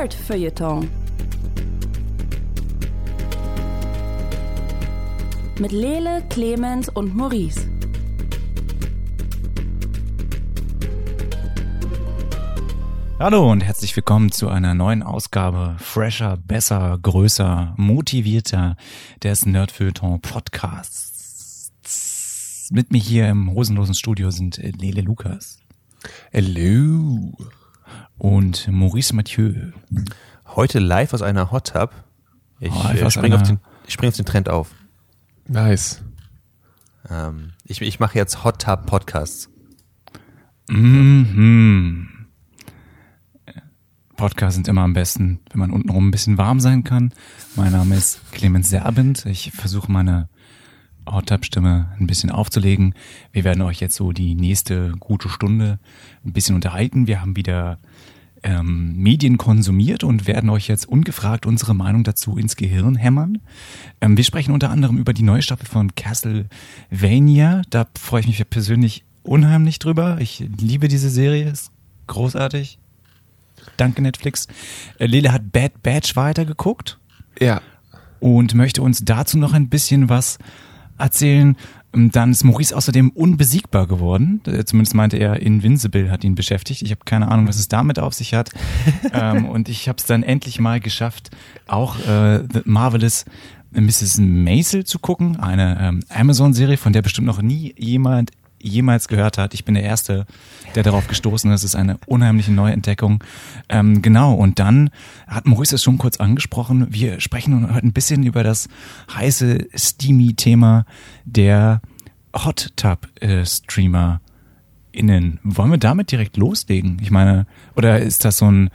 Nerd-Feuilleton. Mit Lele, Clemens und Maurice. Hallo und herzlich willkommen zu einer neuen Ausgabe fresher, besser, größer, motivierter des Nerdfeuilleton Podcasts. Mit mir hier im hosenlosen Studio sind Lele Lukas. Hello. Und Maurice Mathieu. Heute live aus einer Hot Tub. Ich, Oh, äh, springe auf, spring auf den Trend auf. Nice. Ähm, ich ich mache jetzt Hot Tub Podcasts. Mhm. Podcasts sind immer am besten, wenn man untenrum ein bisschen warm sein kann. Mein Name ist Clemens Serbent. Ich versuche meine Hot-Tub-Stimme ein bisschen aufzulegen. Wir werden euch jetzt so die nächste gute Stunde ein bisschen unterhalten. Wir haben wieder ähm, Medien konsumiert und werden euch jetzt ungefragt unsere Meinung dazu ins Gehirn hämmern. Ähm, wir sprechen unter anderem über die neue Staffel von Castlevania. Da freue ich mich persönlich unheimlich drüber. Ich liebe diese Serie, ist großartig. Danke Netflix. Äh, Lele hat Bad Batch weitergeguckt Ja. und möchte uns dazu noch ein bisschen was erzählen. Ähm, Dann ist Maurice außerdem unbesiegbar geworden. Äh, Zumindest meinte er, Invincible hat ihn beschäftigt. Ich habe keine Ahnung, was es damit auf sich hat. ähm, und ich habe es dann endlich mal geschafft, auch äh, The Marvelous Mrs. Maisel zu gucken. Eine ähm, Amazon-Serie, von der bestimmt noch nie jemand jemals gehört hat. Ich bin der Erste, der darauf gestoßen ist. Es ist eine unheimliche Neuentdeckung. Ähm, genau, und dann hat Maurice es schon kurz angesprochen. Wir sprechen heute ein bisschen über das heiße, steamy Thema der Hot Tub äh, Streamer innen. Wollen wir damit direkt loslegen? Ich meine, oder ist das so ein,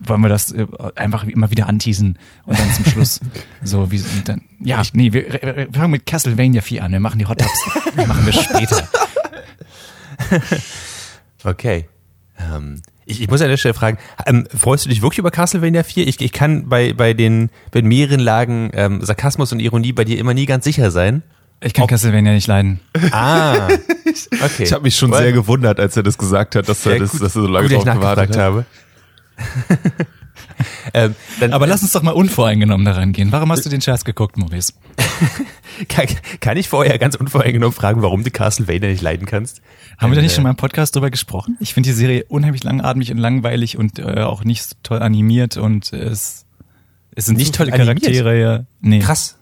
wollen wir das äh, einfach immer wieder anteasen und dann zum Schluss so wie dann, ja, nee, wir, wir fangen mit Castlevania 4 an. Wir machen die Hot Tubs, machen wir später. Okay. Ähm, ich, ich muss an der Stelle fragen, ähm, freust du dich wirklich über Castlevania 4? Ich, ich kann bei, bei den bei mehreren Lagen ähm, Sarkasmus und Ironie bei dir immer nie ganz sicher sein. Ich kann Castlevania nicht leiden. Ah, okay. Ich habe mich schon Weil- sehr gewundert, als er das gesagt hat, dass er, das, gut, dass er so lange gut, drauf gewartet habe. ähm, Aber lass uns doch mal unvoreingenommen daran gehen. Warum hast du den Scheiß geguckt, Maurice? kann, kann ich vorher ganz unvoreingenommen fragen, warum du Castlevania nicht leiden kannst? Haben wir da nicht Äh, schon mal im Podcast drüber gesprochen? Ich finde die Serie unheimlich langatmig und langweilig und äh, auch nicht so toll animiert und es, es sind Nicht so toll viele animiert? Charaktere. Ja. Nee. Krass.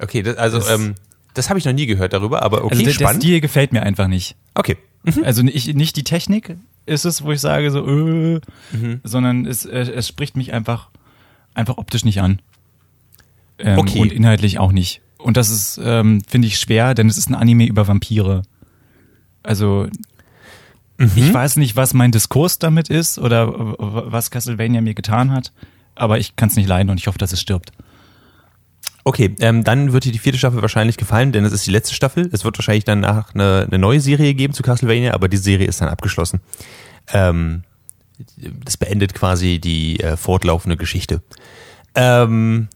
Okay, das, also Das- ähm, das habe ich noch nie gehört darüber, aber okay, Also der, der spannend. Stil gefällt mir einfach nicht. okay. Also nicht, nicht die Technik ist es, wo ich sage so, äh, Mhm. sondern es, äh, es spricht mich einfach, einfach optisch nicht an. Ähm, Okay. Und inhaltlich auch nicht. Und das ist, ähm, finde ich, schwer, denn es ist ein Anime über Vampire. Also Mhm. ich weiß nicht, was mein Diskurs damit ist oder was Castlevania mir getan hat, aber ich kann es nicht leiden und ich hoffe, dass es stirbt. Okay, ähm, dann wird dir die vierte Staffel wahrscheinlich gefallen, denn es ist die letzte Staffel. Es wird wahrscheinlich danach eine, eine neue Serie geben zu Castlevania, aber die Serie ist dann abgeschlossen. Ähm, das beendet quasi die äh, fortlaufende Geschichte. Ähm,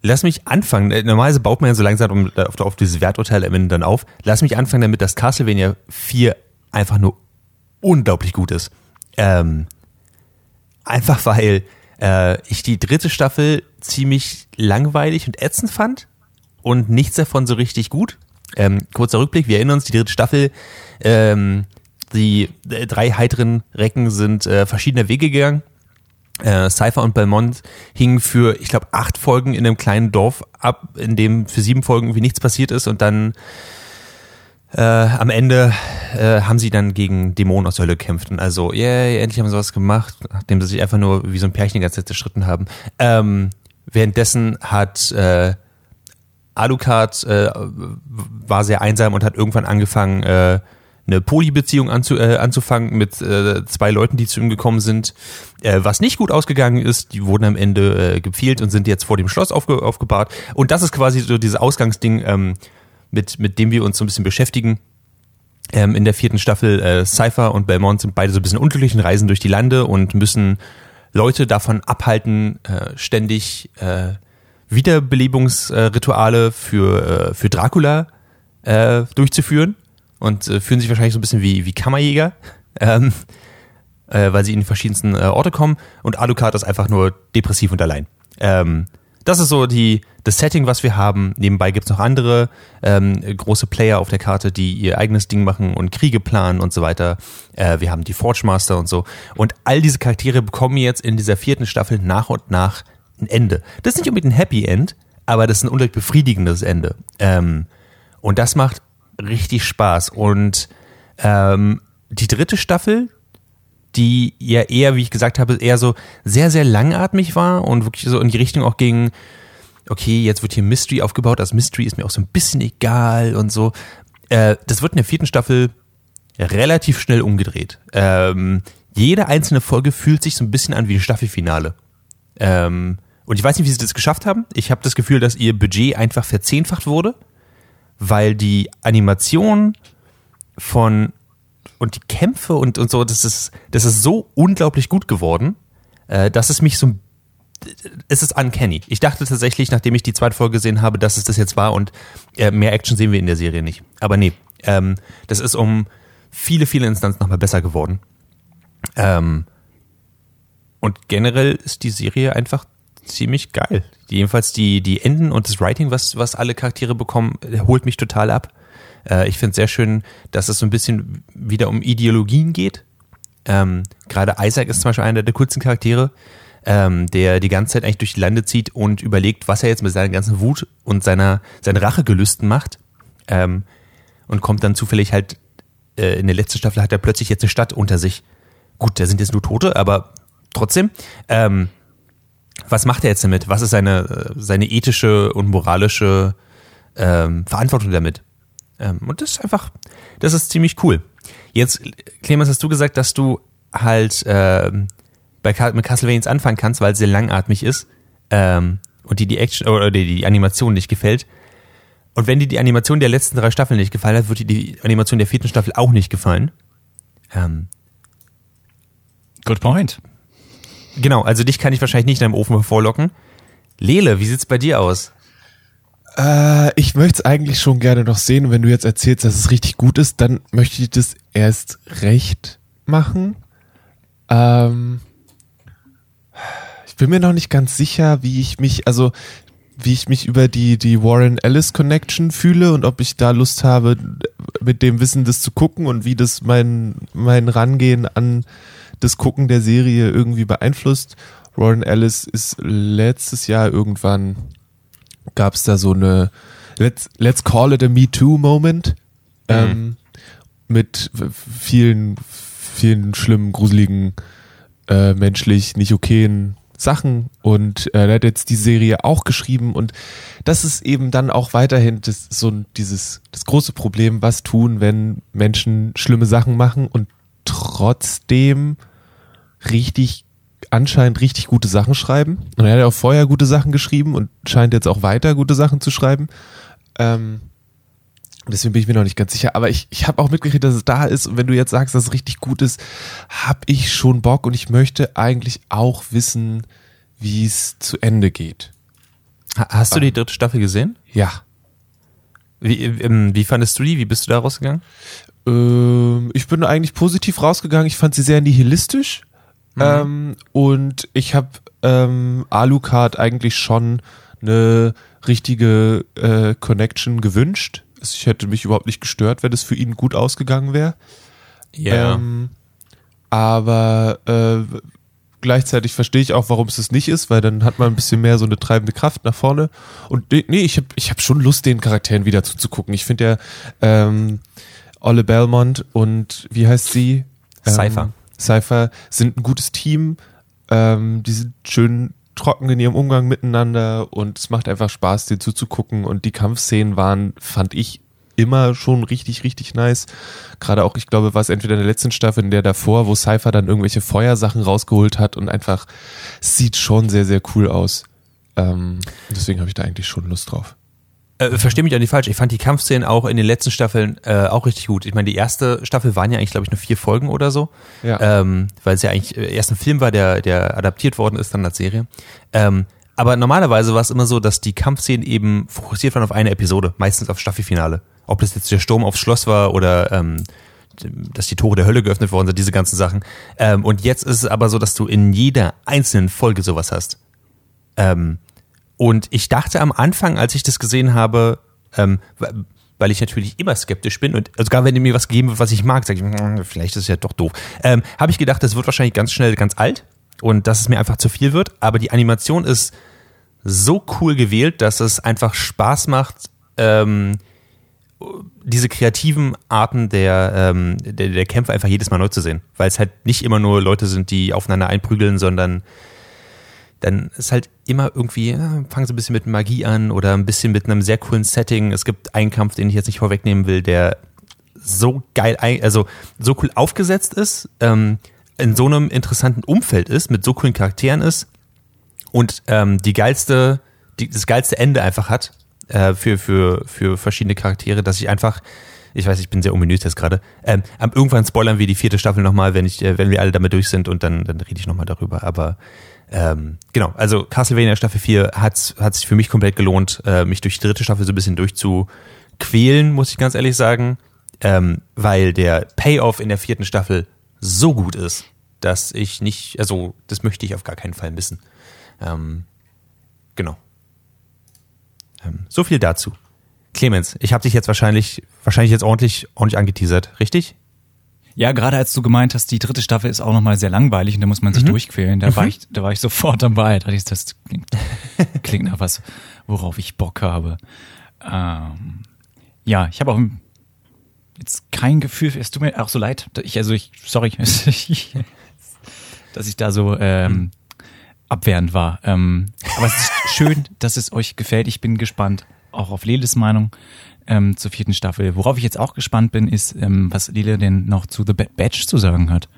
lass mich anfangen. Äh, Normalerweise baut man ja so langsam auf, auf dieses Werturteil am Ende dann auf. Lass mich anfangen damit, dass Castlevania 4 einfach nur unglaublich gut ist. Ähm, einfach weil äh, ich die dritte Staffel ziemlich langweilig und ätzend fand und nichts davon so richtig gut. Ähm, kurzer Rückblick, wir erinnern uns, die dritte Staffel, ähm, die äh, drei heiteren Recken sind äh, verschiedene Wege gegangen. Äh, Cypher und Belmont hingen für, ich glaube, acht Folgen in einem kleinen Dorf ab, in dem für sieben Folgen irgendwie nichts passiert ist und dann äh, am Ende äh, haben sie dann gegen Dämonen aus der Hölle gekämpft. Und also, yay, endlich haben sie was gemacht, nachdem sie sich einfach nur wie so ein Pärchen die ganze Zeit zerstritten haben. Ähm, währenddessen hat äh, Alucard äh, war sehr einsam und hat irgendwann angefangen, äh, eine Polybeziehung anzu, äh, anzufangen mit äh, zwei Leuten, die zu ihm gekommen sind, äh, was nicht gut ausgegangen ist. Die wurden am Ende äh, gepfählt und sind jetzt vor dem Schloss aufge, aufgebahrt. Und das ist quasi so dieses Ausgangsding, ähm, mit, mit dem wir uns so ein bisschen beschäftigen. Ähm, in der vierten Staffel äh, Cypher und Belmont sind beide so ein bisschen unglücklichen Reisen durch die Lande und müssen Leute davon abhalten, äh, ständig äh, Wiederbelebungsrituale für, äh, für Dracula äh, durchzuführen und äh, fühlen sich wahrscheinlich so ein bisschen wie, wie Kammerjäger. Ähm, äh, weil sie in die verschiedensten Orte kommen und Alucard ist einfach nur depressiv und allein. Ähm, das ist so die, das Setting, was wir haben. Nebenbei gibt's noch andere ähm, große Player auf der Karte, die ihr eigenes Ding machen und Kriege planen und so weiter. Äh, wir haben die Forge Master und so. Und all diese Charaktere bekommen jetzt in dieser vierten Staffel nach und nach ein Ende. Das ist nicht unbedingt ein Happy End, aber das ist ein unglaublich befriedigendes Ende. Ähm, und das macht richtig Spaß. Und ähm, die dritte Staffel, die ja eher, wie ich gesagt habe, eher so sehr, sehr langatmig war und wirklich so in die Richtung auch ging, okay, jetzt wird hier Mystery aufgebaut, das Mystery ist mir auch so ein bisschen egal und so. Äh, das wird in der vierten Staffel relativ schnell umgedreht. Ähm, jede einzelne Folge fühlt sich so ein bisschen an wie ein Staffelfinale. Ähm, und ich weiß nicht, wie sie das geschafft haben. Ich habe das Gefühl, dass ihr Budget einfach verzehnfacht wurde, weil die Animation von und die Kämpfe und, und so, das ist, das ist so unglaublich gut geworden, äh, dass es mich so es ist uncanny. Ich dachte tatsächlich, nachdem ich die zweite Folge gesehen habe, dass es das jetzt war und äh, mehr Action sehen wir in der Serie nicht. Aber nee, ähm, das ist um viele, viele Instanzen nochmal besser geworden. Ähm, und generell ist die Serie einfach ziemlich geil. Jedenfalls die, die Enden und das Writing, was, was alle Charaktere bekommen, holt mich total ab. Äh, ich finde es sehr schön, dass es so ein bisschen wieder um Ideologien geht. Ähm, Gerade Isaac ist zum Beispiel einer der coolsten Charaktere, ähm, der die ganze Zeit eigentlich durch die Lande zieht und überlegt, was er jetzt mit seiner ganzen Wut und seiner, seinen Rachegelüsten macht. Ähm, und kommt dann zufällig halt, äh, in der letzten Staffel hat er plötzlich jetzt eine Stadt unter sich. Gut, da sind jetzt nur Tote, aber trotzdem. Ähm, was macht er jetzt damit? Was ist seine, seine ethische und moralische ähm, Verantwortung damit? Ähm, und das ist einfach, das ist ziemlich cool. Jetzt, Clemens, hast du gesagt, dass du halt ähm, bei mit Castlevania anfangen kannst, weil es sehr langatmig ist ähm, und die die Action oder die, die Animation nicht gefällt. Und wenn dir die Animation der letzten drei Staffeln nicht gefallen hat, wird dir die Animation der vierten Staffel auch nicht gefallen. Ähm, Good point. Genau, also dich kann ich wahrscheinlich nicht in einem Ofen hervorlocken. Lele, wie sieht's bei dir aus? Äh, ich möchte es eigentlich schon gerne noch sehen. Wenn du jetzt erzählst, dass es richtig gut ist, dann möchte ich das erst recht machen. Ähm, ich bin mir noch nicht ganz sicher, wie ich mich, also wie ich mich über die, die Warren Ellis Connection fühle und ob ich da Lust habe, mit dem Wissen das zu gucken und wie das mein, mein Rangehen an das Gucken der Serie irgendwie beeinflusst. Warren Ellis ist letztes Jahr irgendwann gab es da so eine Let's, let's call it a Me Too Moment mhm. ähm, mit vielen, vielen schlimmen, gruseligen, äh, menschlich nicht okayen Sachen und äh, er hat jetzt die Serie auch geschrieben und das ist eben dann auch weiterhin das, so dieses das große Problem, was tun, wenn Menschen schlimme Sachen machen und trotzdem richtig anscheinend richtig gute Sachen schreiben. Und er hat ja auch vorher gute Sachen geschrieben und scheint jetzt auch weiter gute Sachen zu schreiben. Ähm, deswegen bin ich mir noch nicht ganz sicher. Aber ich, ich habe auch mitgekriegt, dass es da ist. Und wenn du jetzt sagst, dass es richtig gut ist, habe ich schon Bock und ich möchte eigentlich auch wissen, wie es zu Ende geht. Hast du die dritte Staffel gesehen? Ja. Wie, ähm, wie fandest du die? Wie bist du da rausgegangen? Ähm, ich bin eigentlich positiv rausgegangen. Ich fand sie sehr nihilistisch. Mhm. Ähm, und ich habe ähm, Alucard eigentlich schon eine richtige äh, Connection gewünscht. Ich hätte mich überhaupt nicht gestört, wenn es für ihn gut ausgegangen wäre. Ja. Ähm, aber äh, gleichzeitig verstehe ich auch, warum es das nicht ist, weil dann hat man ein bisschen mehr so eine treibende Kraft nach vorne. Und nee, ich habe ich hab schon Lust, den Charakteren wieder zuzugucken. Ich finde ja ähm, Olle Belmont und wie heißt sie? Cypher. Cypher sind ein gutes Team. Ähm, die sind schön trocken in ihrem Umgang miteinander und es macht einfach Spaß, denen zuzugucken. Und die Kampfszenen waren, fand ich, immer schon richtig, richtig nice. Gerade auch, ich glaube, war es entweder in der letzten Staffel, in der davor, wo Cypher dann irgendwelche Feuersachen rausgeholt hat und einfach sieht schon sehr, sehr cool aus. Ähm, deswegen habe ich da eigentlich schon Lust drauf. Äh, versteh mich auch nicht falsch, ich fand die Kampfszenen auch in den letzten Staffeln äh, auch richtig gut. Ich meine, die erste Staffel waren ja eigentlich, glaube ich, nur vier Folgen oder so. Ja. Ähm, weil es ja eigentlich äh, erst ein Film war, der, der adaptiert worden ist dann als Serie. Ähm, aber normalerweise war es immer so, dass die Kampfszenen eben fokussiert waren auf eine Episode, meistens auf Staffelfinale. Ob das jetzt der Sturm aufs Schloss war oder ähm, dass die Tore der Hölle geöffnet worden sind, diese ganzen Sachen. Ähm, und jetzt ist es aber so, dass du in jeder einzelnen Folge sowas hast. Ähm, und ich dachte am Anfang, als ich das gesehen habe, ähm, weil ich natürlich immer skeptisch bin und sogar wenn mir was gegeben wird, was ich mag, sage ich, hm, vielleicht ist es ja doch doof. Ähm, habe ich gedacht, das wird wahrscheinlich ganz schnell ganz alt und dass es mir einfach zu viel wird. Aber die Animation ist so cool gewählt, dass es einfach Spaß macht, ähm, diese kreativen Arten der, ähm, der, der Kämpfe einfach jedes Mal neu zu sehen. Weil es halt nicht immer nur Leute sind, die aufeinander einprügeln, sondern dann ist halt immer irgendwie, ja, fangen sie ein bisschen mit Magie an oder ein bisschen mit einem sehr coolen Setting. Es gibt einen Kampf, den ich jetzt nicht vorwegnehmen will, der so geil, also so cool aufgesetzt ist, ähm, in so einem interessanten Umfeld ist, mit so coolen Charakteren ist und ähm, die geilste, die, das geilste Ende einfach hat äh, für, für, für verschiedene Charaktere, dass ich einfach, ich weiß, ich bin sehr ominös jetzt gerade, ähm, irgendwann spoilern wir die vierte Staffel nochmal, wenn ich, äh, wenn wir alle damit durch sind und dann, dann rede ich nochmal darüber, aber ähm, genau, also Castlevania Staffel 4 hat, hat sich für mich komplett gelohnt, äh, mich durch die dritte Staffel so ein bisschen durchzuquälen, muss ich ganz ehrlich sagen, ähm, weil der Payoff in der vierten Staffel so gut ist, dass ich nicht, also das möchte ich auf gar keinen Fall missen. Ähm, genau. Ähm, so viel dazu. Clemens, ich habe dich jetzt wahrscheinlich, wahrscheinlich jetzt ordentlich, ordentlich angeteasert, richtig? Ja, gerade als du gemeint hast, die dritte Staffel ist auch nochmal sehr langweilig und da muss man sich mhm. durchquälen. Da mhm. war ich, da war ich sofort dabei. Da ich, das klingt, klingt nach was, worauf ich Bock habe. Ähm, ja, ich habe auch jetzt kein Gefühl. Es tut mir auch so leid. Ich, also ich, sorry, dass ich da so ähm, abwehrend war. Ähm, aber es ist schön, dass es euch gefällt. Ich bin gespannt, auch auf Leles Meinung ähm, zur vierten Staffel. Worauf ich jetzt auch gespannt bin, ist, ähm, was Lele denn noch zu The Bad Batch zu sagen hat.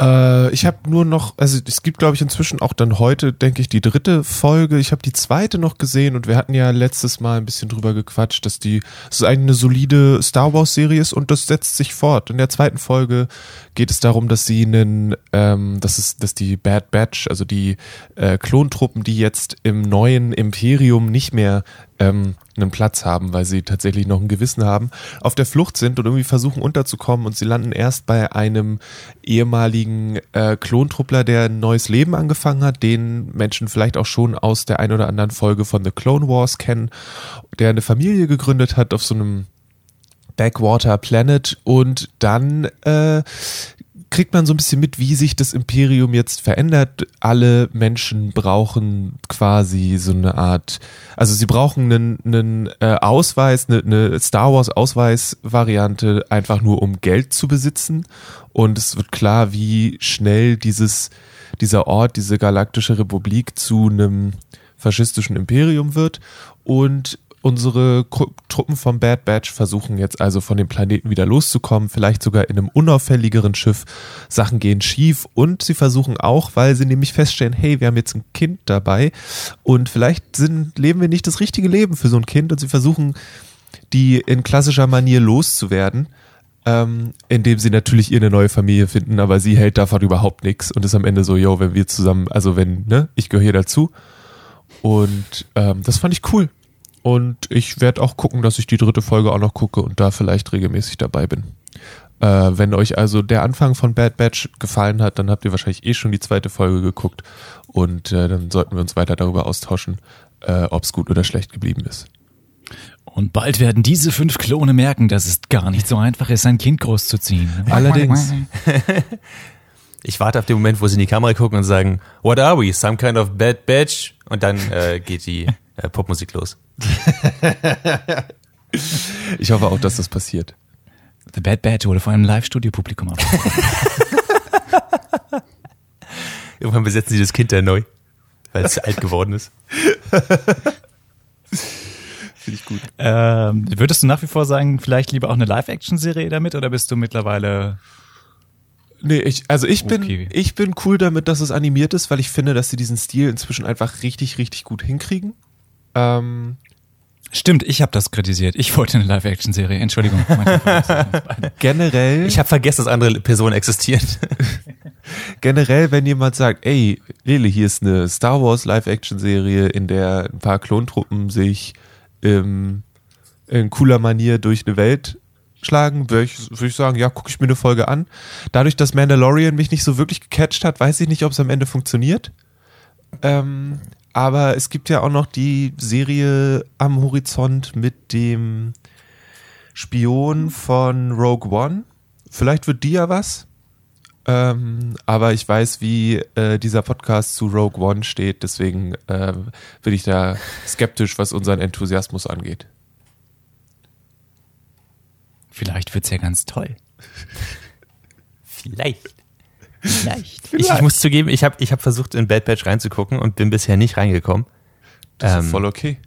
Äh, ich habe nur noch, also es gibt glaube ich inzwischen auch dann heute, denke ich, die dritte Folge. Ich habe die zweite noch gesehen und wir hatten ja letztes Mal ein bisschen drüber gequatscht, dass die dass es eigentlich eine solide Star Wars Serie ist und das setzt sich fort. In der zweiten Folge geht es darum, dass sie einen, ähm, das ist, dass die Bad Batch, also die äh, Klontruppen, die jetzt im neuen Imperium nicht mehr ähm, einen Platz haben, weil sie tatsächlich noch ein Gewissen haben, auf der Flucht sind und irgendwie versuchen unterzukommen und sie landen erst bei einem ehemaligen äh, Klontruppler, der ein neues Leben angefangen hat, den Menschen vielleicht auch schon aus der ein oder anderen Folge von The Clone Wars kennen, der eine Familie gegründet hat auf so einem Backwater Planet und dann äh, kriegt man so ein bisschen mit, wie sich das Imperium jetzt verändert. Alle Menschen brauchen quasi so eine Art, also sie brauchen einen, einen äh, Ausweis, eine, eine Star Wars Ausweis-Variante, einfach nur um Geld zu besitzen. Und es wird klar, wie schnell dieses, dieser Ort, diese galaktische Republik zu einem faschistischen Imperium wird. Und Unsere Truppen vom Bad Batch versuchen jetzt also von dem Planeten wieder loszukommen, vielleicht sogar in einem unauffälligeren Schiff. Sachen gehen schief und sie versuchen auch, weil sie nämlich feststellen, hey, wir haben jetzt ein Kind dabei und vielleicht sind, leben wir nicht das richtige Leben für so ein Kind und sie versuchen, die in klassischer Manier loszuwerden. Ähm, indem sie natürlich ihre neue Familie finden, aber sie hält davon überhaupt nichts und ist am Ende so, yo, wenn wir zusammen, also wenn, ne, ich gehöre hier dazu. Und ähm, das fand ich cool. Und ich werde auch gucken, dass ich die dritte Folge auch noch gucke und da vielleicht regelmäßig dabei bin. Äh, wenn euch also der Anfang von Bad Batch gefallen hat, dann habt ihr wahrscheinlich eh schon die zweite Folge geguckt und äh, dann sollten wir uns weiter darüber austauschen, äh, ob es gut oder schlecht geblieben ist. Und bald werden diese fünf Klone merken, dass es gar nicht so einfach ist, ein Kind großzuziehen. Allerdings. Ich warte auf den Moment, wo sie in die Kamera gucken und sagen, What are we? Some kind of bad batch? Und dann äh, geht die äh, Popmusik los. ich hoffe auch, dass das passiert. The Bad Batch wurde vor einem Live-Studio-Publikum Irgendwann besetzen sie das Kind da neu, weil es alt geworden ist. Finde ich gut. Ähm, würdest du nach wie vor sagen, vielleicht lieber auch eine Live-Action-Serie damit oder bist du mittlerweile Nee, ich, also ich bin, okay. ich bin cool damit, dass es animiert ist, weil ich finde, dass sie diesen Stil inzwischen einfach richtig, richtig gut hinkriegen. Ähm, Stimmt, ich habe das kritisiert. Ich wollte eine Live-Action-Serie. Entschuldigung. Generell. Ich habe vergessen, dass andere Personen existieren. Generell, wenn jemand sagt, ey, Lele, hier ist eine Star Wars Live-Action-Serie, in der ein paar Klontruppen sich ähm, in cooler Manier durch eine Welt vorschlagen, würde ich, würd ich sagen, ja, gucke ich mir eine Folge an. Dadurch, dass Mandalorian mich nicht so wirklich gecatcht hat, weiß ich nicht, ob es am Ende funktioniert. Ähm, aber es gibt ja auch noch die Serie am Horizont mit dem Spion von Rogue One. Vielleicht wird die ja was. Ähm, aber ich weiß, wie äh, dieser Podcast zu Rogue One steht, deswegen äh, bin ich da skeptisch, was unseren Enthusiasmus angeht. Vielleicht wird's ja ganz toll. Vielleicht. Vielleicht. Ich, ich muss zugeben, ich habe ich hab versucht, in Bad Batch reinzugucken und bin bisher nicht reingekommen. Das Ähm, ist voll okay.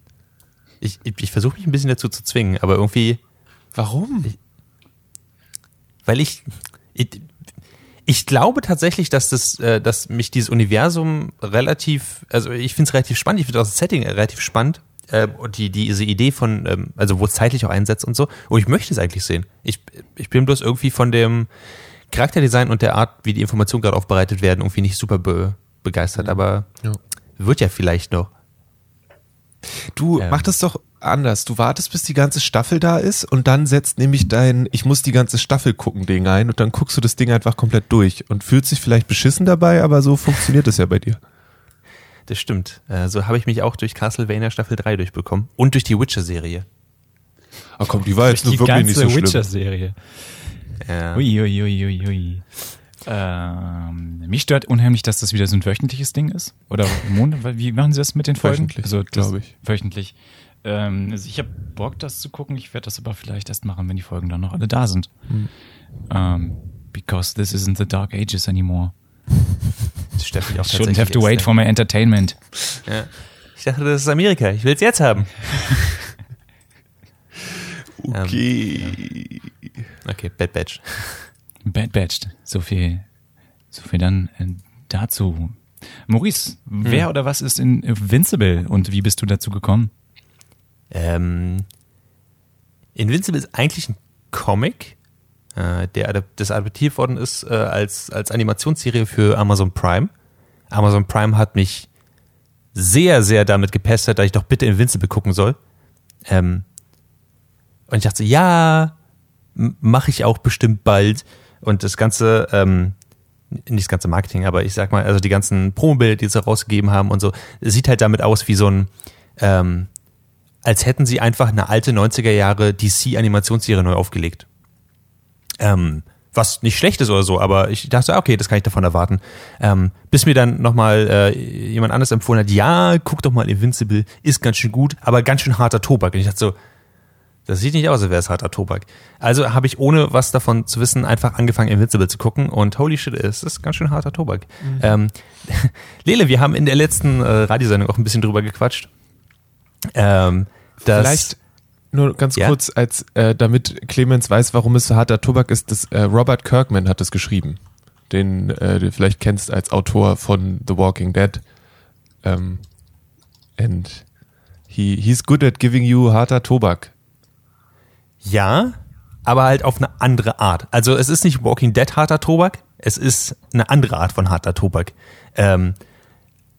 Ich, ich, ich versuche mich ein bisschen dazu zu zwingen, aber irgendwie, Warum? weil ich, ich, ich glaube tatsächlich, dass das, äh, dass mich dieses Universum relativ, also ich finde es relativ spannend, ich finde auch das Setting relativ spannend äh, und die, diese Idee von, ähm, also wo es zeitlich auch einsetzt und so. Und ich möchte es eigentlich sehen. Ich, ich bin bloß irgendwie von dem Charakterdesign und der Art, wie die Informationen gerade aufbereitet werden, irgendwie nicht super be begeistert, aber Ja. wird ja vielleicht noch. Du Ähm. mach das doch anders. Du wartest, bis die ganze Staffel da ist und dann setzt nämlich dein Ich muss die ganze Staffel gucken Ding ein und dann guckst du das Ding einfach komplett durch und fühlst dich vielleicht beschissen dabei, aber so funktioniert es ja bei dir. Das stimmt. Äh, so habe ich mich auch durch Castlevania Staffel 3 durchbekommen und durch die Witcher-Serie. Ah komm, die war jetzt die nur wirklich nicht ganze so schlimm. Witcher-Serie. Ja. Ui, ui, ui, ui, ui. Ähm, mich stört unheimlich, dass das wieder so ein wöchentliches Ding ist. Oder Monat, wie machen sie das mit den Folgen? Wöchentlich, also, das- glaub ich. Wöchentlich. Ähm, also ich habe Bock, das zu gucken. Ich werde das aber vielleicht erst machen, wenn die Folgen dann noch alle da sind. Hm. Ähm, because this isn't the dark ages anymore. Das stört mich auch Shouldn't have to wait extrem. for my entertainment. Ja. Ich dachte, das ist Amerika. Ich will es jetzt haben. Okay. Okay, Bad Batch. Bad Batch. So viel, so viel dann äh, dazu. Maurice, wer oder was ist in Invincible und wie bist du dazu gekommen? Ähm, Invincible ist eigentlich ein Comic, äh, der das adaptiert worden ist äh, als, als Animationsserie für Amazon Prime. Amazon Prime hat mich sehr, sehr damit gepestert, dass ich doch bitte Invincible gucken soll. Ähm, und ich dachte, ja, mache ich auch bestimmt bald. Und das ganze, ähm, nicht das ganze Marketing, aber ich sag mal, also die ganzen Promobilder, die sie rausgegeben haben und so, sieht halt damit aus wie so ein, ähm, als hätten sie einfach eine alte 90er Jahre DC-Animationsserie neu aufgelegt. Ähm, was nicht schlecht ist oder so, aber ich dachte, okay, das kann ich davon erwarten. Ähm, bis mir dann nochmal äh, jemand anderes empfohlen hat, ja, guck doch mal Invincible, ist ganz schön gut, aber ganz schön harter Tobak. Und ich dachte so, das sieht nicht aus, als wäre es harter Tobak. Also habe ich, ohne was davon zu wissen, einfach angefangen, Invincible zu gucken und holy shit, es ist ganz schön harter Tobak. Ähm, Lele, wir haben in der letzten äh, Radiosendung auch ein bisschen drüber gequatscht. Ähm, Vielleicht nur ganz Ja? kurz, als äh, damit Clemens weiß, warum es so harter Tobak ist, das, äh, Robert Kirkman hat es geschrieben, den äh, du vielleicht kennst als Autor von The Walking Dead. Ähm, and he, he's good at giving you harter Tobak. Ja, aber halt auf eine andere Art. Also es ist nicht Walking Dead harter Tobak, es ist eine andere Art von harter Tobak. Ähm,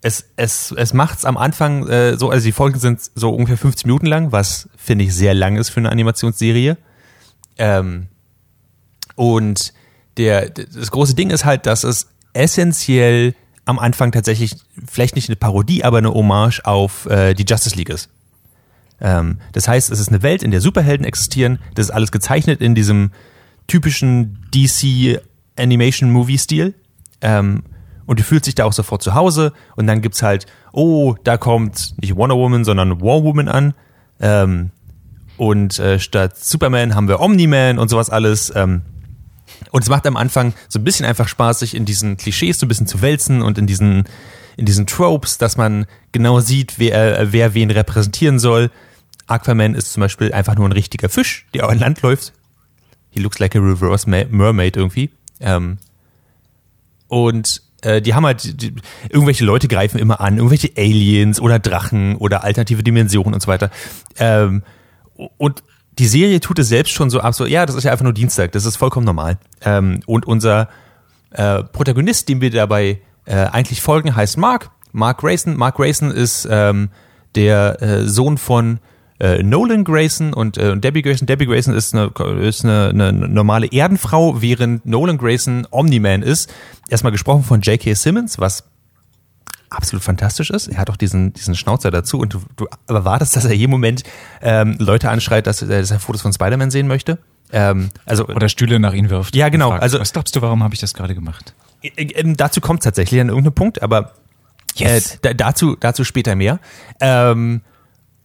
es, es, es macht's am Anfang äh, so, also die Folgen sind so ungefähr 50 Minuten lang, was finde ich sehr lang ist für eine Animationsserie. Ähm, und der, das große Ding ist halt, dass es essentiell am Anfang tatsächlich vielleicht nicht eine Parodie, aber eine Hommage auf äh, die Justice League ist. Ähm, das heißt, es ist eine Welt, in der Superhelden existieren. Das ist alles gezeichnet in diesem typischen DC Animation Movie Stil. Ähm, und du fühlst dich da auch sofort zu Hause. Und dann gibt's halt, oh, da kommt nicht Wonder Woman, sondern War Woman an. Ähm, und äh, statt Superman haben wir Omni-Man und sowas alles. Ähm, und es macht am Anfang so ein bisschen einfach Spaß, sich in diesen Klischees so ein bisschen zu wälzen und in diesen, in diesen Tropes, dass man genau sieht, wer, äh, wer wen repräsentieren soll. Aquaman ist zum Beispiel einfach nur ein richtiger Fisch, der an Land läuft. He looks like a reverse ma- mermaid irgendwie. Ähm, und äh, die haben halt, die, irgendwelche Leute greifen immer an, irgendwelche Aliens oder Drachen oder alternative Dimensionen und so weiter. Ähm, und die Serie tut es selbst schon so ab, so, ja, das ist ja einfach nur Dienstag, das ist vollkommen normal. Ähm, und unser äh, Protagonist, dem wir dabei äh, eigentlich folgen, heißt Mark. Mark Grayson. Mark Grayson ist ähm, der äh, Sohn von äh, Nolan Grayson und, äh, und Debbie Grayson. Debbie Grayson ist eine, ist eine, eine normale Erdenfrau, während Nolan Grayson Omni-Man ist. Erstmal gesprochen von J.K. Simmons, was absolut fantastisch ist. Er hat auch diesen, diesen Schnauzer dazu und du, du erwartest, dass er jeden Moment ähm, Leute anschreit, dass, er- dass er Fotos von Spider-Man sehen möchte. Ähm, also Oder Stühle nach ihm wirft. Ja, genau. Fragt, Also- was glaubst du, warum habe ich das gerade gemacht? Äh, ähm, dazu kommt tatsächlich an irgendeinem Punkt, aber Yes. äh, da, dazu, dazu später mehr. Ähm,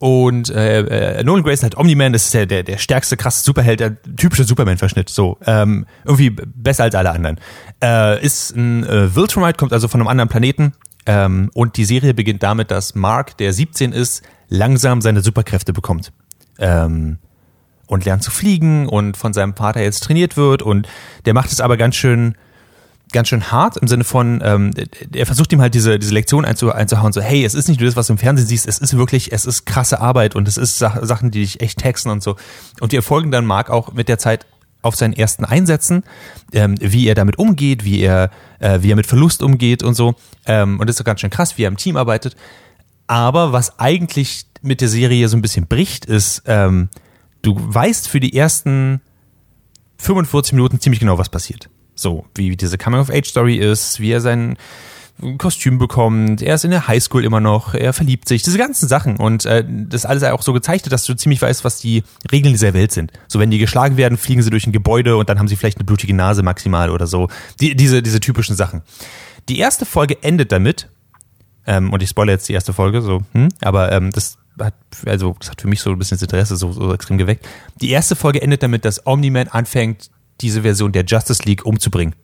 und äh, äh, Nolan Grayson hat Omni-Man, das ist der, der, der stärkste, krasse Superheld, der typische Superman-Verschnitt, so. Ähm, irgendwie besser als alle anderen. Äh, ist ein äh, Viltrumite, kommt also von einem anderen Planeten. Ähm, und die Serie beginnt damit, dass Mark, der 17 ist, langsam seine Superkräfte bekommt. Ähm, und lernt zu fliegen und von seinem Vater jetzt trainiert wird und der macht es aber ganz schön ganz schön hart im Sinne von, ähm, er versucht ihm halt diese, diese Lektion einzu, einzuhauen, so, hey, es ist nicht nur das, was du im Fernsehen siehst, es ist wirklich, es ist krasse Arbeit und es ist Sach Sachen, die dich echt texten und so. Und die erfolgen dann Mark auch mit der Zeit auf seinen ersten Einsätzen, ähm, wie er damit umgeht, wie er, äh, wie er mit Verlust umgeht und so. Ähm, und das ist doch ganz schön krass, wie er im Team arbeitet. Aber was eigentlich mit der Serie so ein bisschen bricht, ist, ähm, du weißt für die ersten 45 Minuten ziemlich genau, was passiert. So, wie diese Coming-of-Age-Story ist, wie er sein Kostüm bekommt, er ist in der Highschool immer noch, er verliebt sich, diese ganzen Sachen. Und äh, das alles auch so gezeichnet, dass du ziemlich weißt, was die Regeln dieser Welt sind. So, wenn die geschlagen werden, fliegen sie durch ein Gebäude und dann haben sie vielleicht eine blutige Nase maximal oder so. Die, diese, diese typischen Sachen. Die erste Folge endet damit, ähm, und ich spoilere jetzt die erste Folge, so, hm, aber ähm, das hat, also, das hat für mich so ein bisschen das Interesse so, so extrem geweckt. Die erste Folge endet damit, dass Omni-Man anfängt, diese Version der Justice League umzubringen.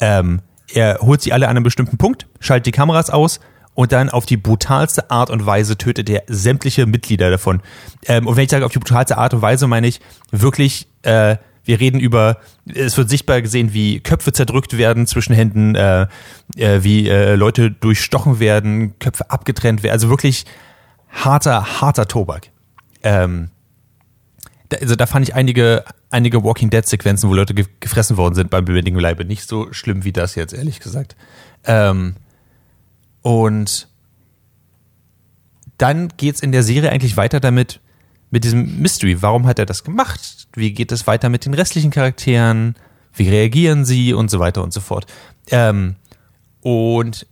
Ähm, er holt sie alle an einem bestimmten Punkt, schaltet die Kameras aus und dann auf die brutalste Art und Weise tötet er sämtliche Mitglieder davon. Ähm, und wenn ich sage auf die brutalste Art und Weise, meine ich wirklich, äh, wir reden über, es wird sichtbar gesehen, wie Köpfe zerdrückt werden zwischen Händen, äh, äh, wie äh, Leute durchstochen werden, Köpfe abgetrennt werden. Also wirklich harter, harter Tobak. Ähm, da, also da fand ich einige, einige Walking Dead Sequenzen, wo Leute ge gefressen worden sind beim lebendigen Leibe. Nicht so schlimm wie das jetzt, ehrlich gesagt. Ähm, und dann geht's in der Serie eigentlich weiter damit, mit diesem Mystery. Warum hat er das gemacht? Wie geht es weiter mit den restlichen Charakteren? Wie reagieren sie? Und so weiter und so fort. Ähm, und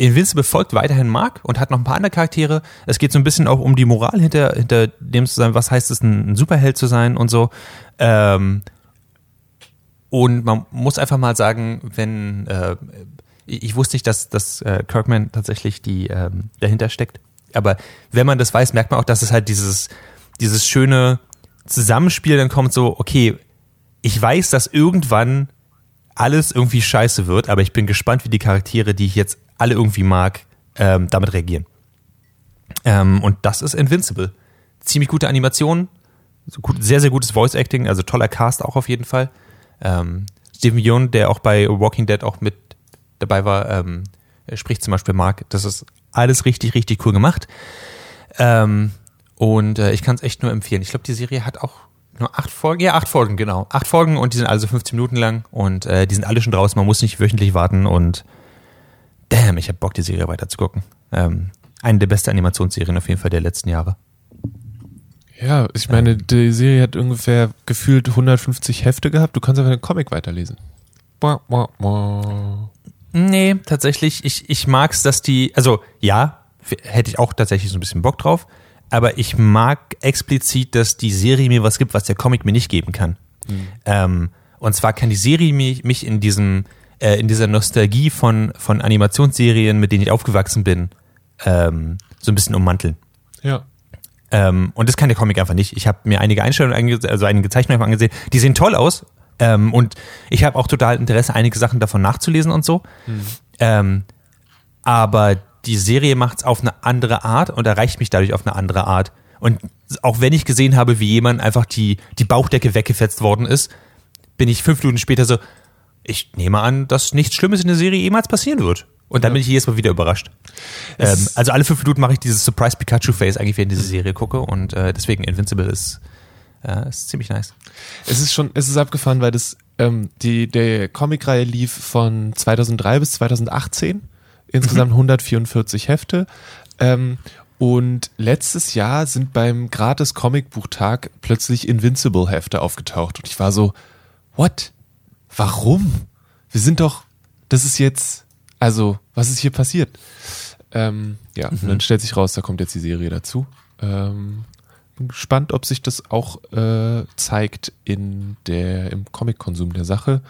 Invincible folgt weiterhin Mark und hat noch ein paar andere Charaktere. Es geht so ein bisschen auch um die Moral hinter, hinter dem zu sein, was heißt es, ein, Superheld zu sein und so. Ähm, und man muss einfach mal sagen, wenn äh, ich ich wusste nicht, dass, dass äh, Kirkman tatsächlich die ähm, dahinter steckt. Aber wenn man das weiß, merkt man auch, dass es halt dieses, dieses schöne Zusammenspiel dann kommt, so, okay, ich weiß, dass irgendwann alles irgendwie scheiße wird, aber ich bin gespannt, wie die Charaktere, die ich jetzt alle irgendwie mag, ähm, damit reagieren. Ähm, und das ist Invincible. Ziemlich gute Animation, so gut, sehr, sehr gutes Voice Acting, also toller Cast auch auf jeden Fall. Ähm, Steven Yeun, der auch bei Walking Dead auch mit dabei war, ähm, spricht zum Beispiel Mark. Das ist alles richtig, richtig cool gemacht. Ähm, und äh, ich kann es echt nur empfehlen. Ich glaube, die Serie hat auch nur acht Folgen. Ja, acht Folgen, genau. Acht Folgen und die sind also 15 Minuten lang und äh, die sind alle schon draußen. Man muss nicht wöchentlich warten und damn, ich habe Bock, die Serie weiter zu gucken. Ähm, eine der besten Animationsserien auf jeden Fall der letzten Jahre. Ja, ich meine, die Serie hat ungefähr gefühlt 150 Hefte gehabt. Du kannst einfach den Comic weiterlesen. Wah, wah, wah. Nee, tatsächlich, ich, ich mag's, dass die, also ja, hätte ich auch tatsächlich so ein bisschen Bock drauf, aber ich mag explizit, dass die Serie mir was gibt, was der Comic mir nicht geben kann. Ähm, und zwar kann die Serie mich, mich in diesem, äh, in dieser Nostalgie von, von Animationsserien, mit denen ich aufgewachsen bin, ähm, so ein bisschen ummanteln. Ja. Ähm, und das kann der Comic einfach nicht. Ich habe mir einige Einstellungen, also einige Zeichnungen angesehen, die sehen toll aus. Ähm, und ich habe auch total Interesse, einige Sachen davon nachzulesen und so. Ähm, aber die Serie macht's auf eine andere Art und erreicht mich dadurch auf eine andere Art. Und auch wenn ich gesehen habe, wie jemand einfach die, die Bauchdecke weggefetzt worden ist, bin ich fünf Minuten später so, ich nehme an, dass nichts Schlimmes in der Serie jemals passieren wird. Und dann bin ich jedes Mal wieder überrascht. Ähm, also alle fünf Minuten mache ich dieses Surprise Pikachu Face eigentlich, wenn ich diese Serie gucke und äh, deswegen Invincible ist, äh, ist ziemlich nice. Es ist schon, es ist abgefahren, weil das, ähm, die, der Comicreihe lief von 2003 bis 2018. Insgesamt 144 Hefte. Ähm, Und letztes Jahr sind beim gratis Comicbuchtag plötzlich Invincible-Hefte aufgetaucht. Und ich war so, what? Warum? Wir sind doch, das ist jetzt, also, was ist hier passiert? Ähm, ja, und dann stellt sich raus, da kommt jetzt die Serie dazu. Ähm, bin gespannt, ob sich das auch äh, zeigt in der, im Comic-Konsum der Sache.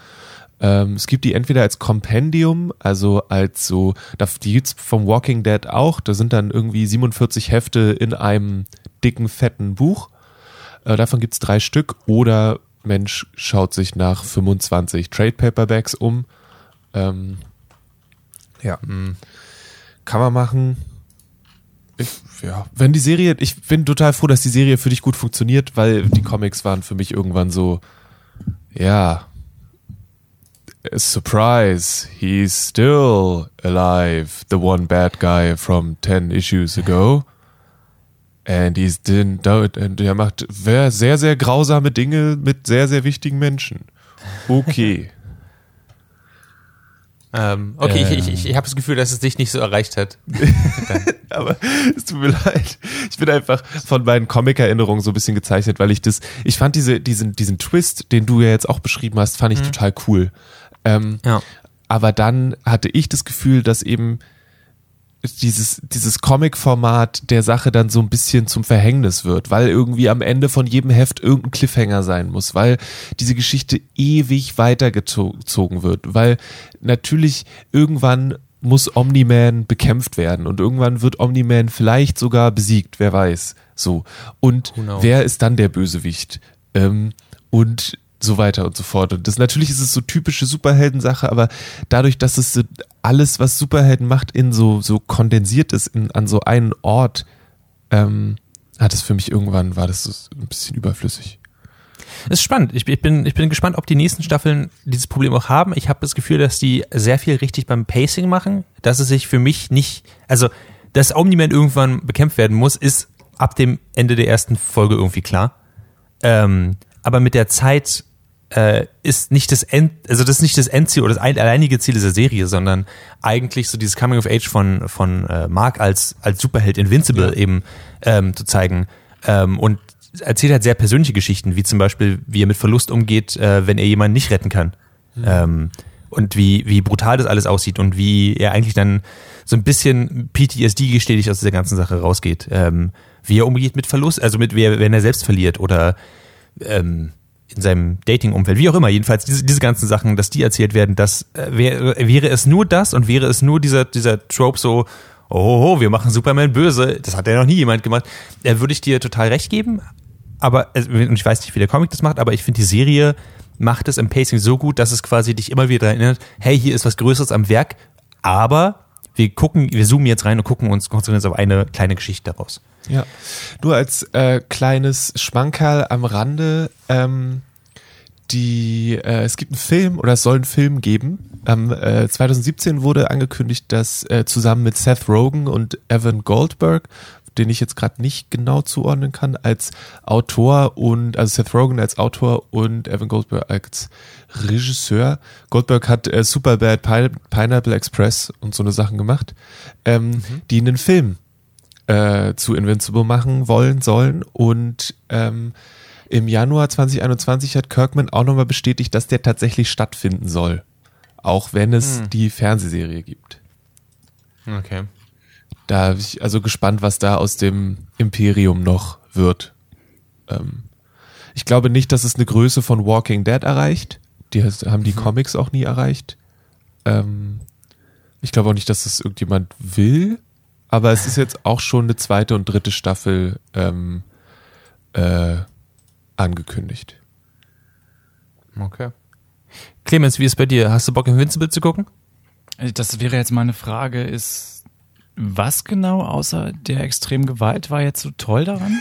Ähm, es gibt die entweder als Kompendium, also als so, die gibt's vom Walking Dead auch. Da sind dann irgendwie 47 Hefte in einem dicken, fetten Buch. Äh, davon gibt's drei Stück. Oder Mensch schaut sich nach 25 Trade Paperbacks um. Ähm, ja, mh. kann man machen. Ich, ja, wenn die Serie, ich bin total froh, dass die Serie für dich gut funktioniert, weil die Comics waren für mich irgendwann so, ja, surprise, he's still alive, the one bad guy from 10 issues ago. And he's didn't do it, and er macht sehr, sehr, grausame Dinge mit sehr, sehr wichtigen Menschen. Okay. Ähm, okay, Äh. ich, ich, ich habe das Gefühl, dass es dich nicht so erreicht hat. Aber es tut mir leid. Ich bin einfach von meinen Comic-Erinnerungen so ein bisschen gezeichnet, weil ich das, ich fand diese, diesen, diesen Twist, den du ja jetzt auch beschrieben hast, fand ich total cool. Ähm, Ja. aber dann hatte ich das Gefühl, dass eben dieses, dieses Comic-Format der Sache dann so ein bisschen zum Verhängnis wird, weil irgendwie am Ende von jedem Heft irgendein Cliffhanger sein muss, weil diese Geschichte ewig weitergezogen wird, weil natürlich irgendwann muss Omni-Man bekämpft werden und irgendwann wird Omni-Man vielleicht sogar besiegt, wer weiß. So. Und wer ist dann der Bösewicht? Ähm, und so weiter und so fort. Und das natürlich ist es so typische Superheldensache, aber dadurch, dass es so alles, was Superhelden macht, in so, so kondensiert ist in, an so einen Ort, ähm, hat es für mich irgendwann, war das so ein bisschen überflüssig. Ist spannend. Ich, ich, bin, ich bin gespannt, ob die nächsten Staffeln dieses Problem auch haben. Ich habe das Gefühl, dass die sehr viel richtig beim Pacing machen, dass es sich für mich nicht, also, dass Omni-Man irgendwann bekämpft werden muss, ist ab dem Ende der ersten Folge irgendwie klar. Ähm, aber mit der Zeit äh, ist nicht das End, also das ist nicht das Endziel oder das ein, alleinige Ziel dieser Serie, sondern eigentlich so dieses Coming of Age von von äh, Mark als als Superheld Invincible eben ähm, zu zeigen. Ähm, und erzählt halt sehr persönliche Geschichten, wie zum Beispiel wie er mit Verlust umgeht, äh, wenn er jemanden nicht retten kann. Ähm, und wie wie brutal das alles aussieht und wie er eigentlich dann so ein bisschen PTSD gestätigt aus dieser ganzen Sache rausgeht, ähm, wie er umgeht mit Verlust, also mit wer wenn er selbst verliert oder ähm, in seinem Dating-Umfeld, wie auch immer, jedenfalls diese, diese ganzen Sachen, dass die erzählt werden, dass äh, wäre, wäre es nur das und wäre es nur dieser, dieser Trope so, oh, wir machen Superman böse, das hat ja noch nie jemand gemacht, äh, würde ich dir total recht geben, aber, äh, und ich weiß nicht, wie der Comic das macht, aber ich finde, die Serie macht es im Pacing so gut, dass es quasi dich immer wieder erinnert, hey, hier ist was Größeres am Werk, aber wir gucken, wir zoomen jetzt rein und gucken uns, konzentrieren uns auf eine kleine Geschichte daraus. Ja. Nur als äh, kleines Schmankerl am Rande, ähm, die, äh, es gibt einen Film oder es soll einen Film geben. Ähm, äh, 2017 wurde angekündigt, dass äh, zusammen mit Seth Rogen und Evan Goldberg, den ich jetzt gerade nicht genau zuordnen kann, als Autor und, also Seth Rogen als Autor und Evan Goldberg als Regisseur. Goldberg hat äh, Superbad Pine Pineapple Express und so eine Sachen gemacht, ähm, die einen Film äh, zu Invincible machen wollen sollen und ähm, im Januar 2021 hat Kirkman auch nochmal bestätigt, dass der tatsächlich stattfinden soll. Auch wenn es die Fernsehserie gibt. Okay. Da bin ich also gespannt, was da aus dem Imperium noch wird. Ähm, ich glaube nicht, dass es eine Größe von Walking Dead erreicht. Die haben die Comics auch nie erreicht. Ähm, ich glaube auch nicht, dass das irgendjemand will. Aber es ist jetzt auch schon eine zweite und dritte Staffel ähm, äh, angekündigt. Okay. Clemens, wie ist bei dir? Hast du Bock, Invincible zu gucken? Das wäre jetzt meine Frage, ist, was genau außer der extremen Gewalt war jetzt so toll daran?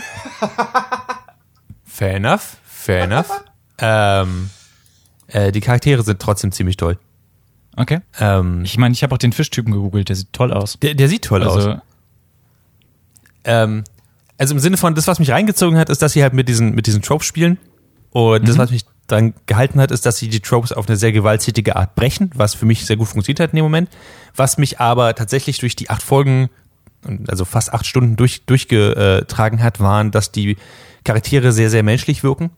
Fair enough, fair enough. ähm, äh, die Charaktere sind trotzdem ziemlich toll. Okay. Ähm, Ich meine, ich habe auch den Fischtypen gegoogelt, der sieht toll aus. der, der sieht toll aus. Also, Ähm, also im Sinne von, das, was mich reingezogen hat, ist, dass sie halt mit diesen, mit diesen Tropes spielen. Und das, was mich dran gehalten hat, ist, dass sie die Tropes auf eine sehr gewalttätige Art brechen, was für mich sehr gut funktioniert hat in dem Moment. Was mich aber tatsächlich durch die acht Folgen also fast acht Stunden durch, durchgetragen hat, waren, dass die Charaktere sehr, sehr menschlich wirken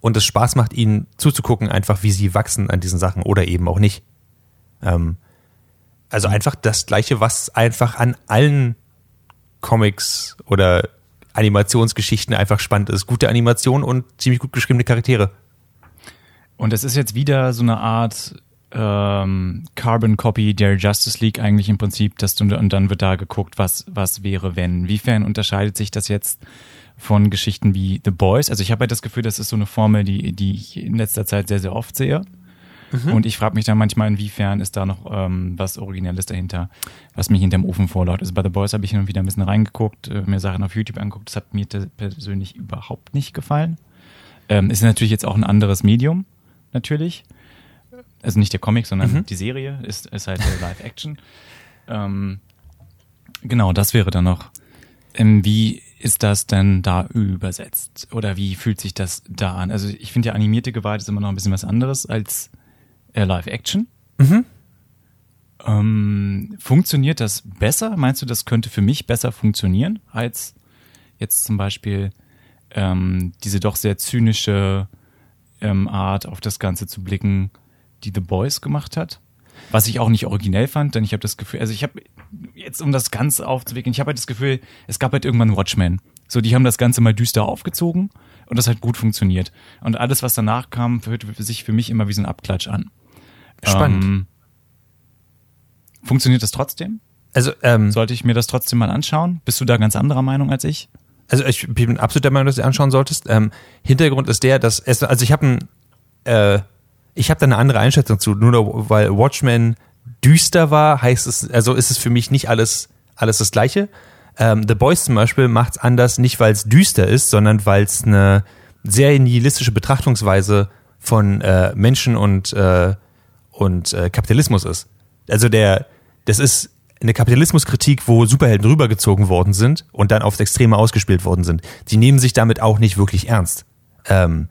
und es Spaß macht, ihnen zuzugucken, einfach wie sie wachsen an diesen Sachen oder eben auch nicht. Ähm, also einfach das Gleiche, was einfach an allen Comics oder Animationsgeschichten einfach spannend ist. Gute Animation und ziemlich gut geschriebene Charaktere. Und es ist jetzt wieder so eine Art ähm, Carbon Copy der Justice League eigentlich im Prinzip, dass du, und dann wird da geguckt, was, was wäre, wenn. Inwiefern unterscheidet sich das jetzt von Geschichten wie The Boys? Also ich habe halt das Gefühl, das ist so eine Formel, die, die ich in letzter Zeit sehr, sehr oft sehe. Mhm. Und ich frage mich dann manchmal, inwiefern ist da noch ähm, was Originelles dahinter, was mich hinterm Ofen vorlaut. Also bei The Boys habe ich hin und wieder ein bisschen reingeguckt, äh, mir Sachen auf YouTube angeguckt. Das hat mir persönlich überhaupt nicht gefallen. Ähm, ist natürlich jetzt auch ein anderes Medium, natürlich. Also nicht der Comic, sondern mhm. die Serie ist, ist halt Live-Action. ähm, genau, das wäre dann noch. Ähm, wie ist das denn da übersetzt? Oder wie fühlt sich das da an? Also ich finde ja animierte Gewalt ist immer noch ein bisschen was anderes als äh, Live-Action. Mhm. Ähm, funktioniert das besser? Meinst du, das könnte für mich besser funktionieren als jetzt zum Beispiel ähm, diese doch sehr zynische ähm, Art, auf das Ganze zu blicken, die The Boys gemacht hat? Was ich auch nicht originell fand, denn ich habe das Gefühl, also ich habe jetzt, um das Ganze aufzuwickeln, ich habe halt das Gefühl, es gab halt irgendwann Watchmen. So, die haben das Ganze mal düster aufgezogen und das hat gut funktioniert. Und alles, was danach kam, fühlte sich für mich immer wie so ein Abklatsch an. Spannend. Ähm, funktioniert das trotzdem? Also ähm, sollte ich mir das trotzdem mal anschauen? Bist du da ganz anderer Meinung als ich? Also ich bin absolut der Meinung, dass du anschauen solltest. Ähm, Hintergrund ist der, dass es, also ich habe ein, äh, ich habe da eine andere Einschätzung zu. Nur weil Watchmen düster war, heißt es, also ist es für mich nicht alles alles das Gleiche. Ähm, The Boys zum Beispiel macht es anders, nicht weil es düster ist, sondern weil es eine sehr nihilistische Betrachtungsweise von äh, Menschen und äh, und äh, Kapitalismus ist. Also der, das ist eine Kapitalismuskritik, wo Superhelden rübergezogen worden sind und dann aufs Extreme ausgespielt worden sind. Die nehmen sich damit auch nicht wirklich ernst. Ähm,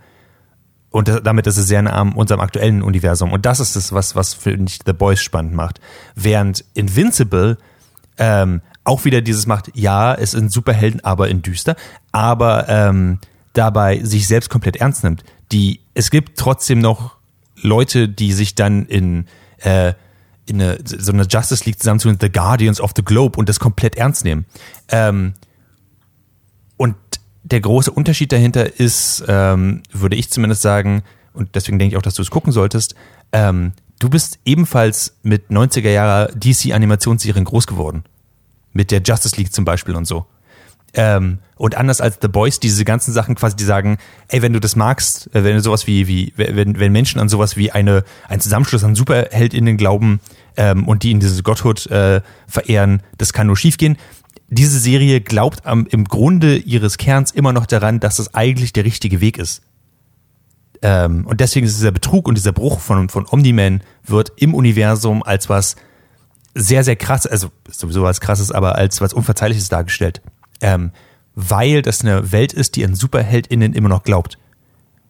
und damit ist es sehr nah an unserem aktuellen Universum. Und das ist es, was, was für mich The Boys spannend macht. Während Invincible ähm, auch wieder dieses macht, ja, es sind Superhelden, aber in düster, aber ähm, dabei sich selbst komplett ernst nimmt. Die, es gibt trotzdem noch Leute, die sich dann in, äh, in eine, so eine Justice League zusammentun, The Guardians of the Globe und das komplett ernst nehmen. Ähm, und der große Unterschied dahinter ist, ähm, würde ich zumindest sagen, und deswegen denke ich auch, dass du es gucken solltest, ähm, du bist ebenfalls mit 90er Jahre DC Animationsserien groß geworden. Mit der Justice League zum Beispiel und so. Ähm, und anders als The Boys, diese ganzen Sachen quasi, die sagen, ey, wenn du das magst, äh, wenn du sowas wie, wie, wenn, wenn Menschen an sowas wie eine, ein Zusammenschluss an SuperheldInnen glauben ähm, und die in diese Gottheit äh, verehren, das kann nur schiefgehen. Diese Serie glaubt am, im Grunde ihres Kerns immer noch daran, dass es eigentlich der richtige Weg ist. Ähm, und deswegen ist dieser Betrug und dieser Bruch von, von Omni-Man wird im Universum als was sehr, sehr krass, also sowieso was krasses, aber als was Unverzeihliches dargestellt ähm, weil das eine Welt ist, die an SuperheldInnen immer noch glaubt.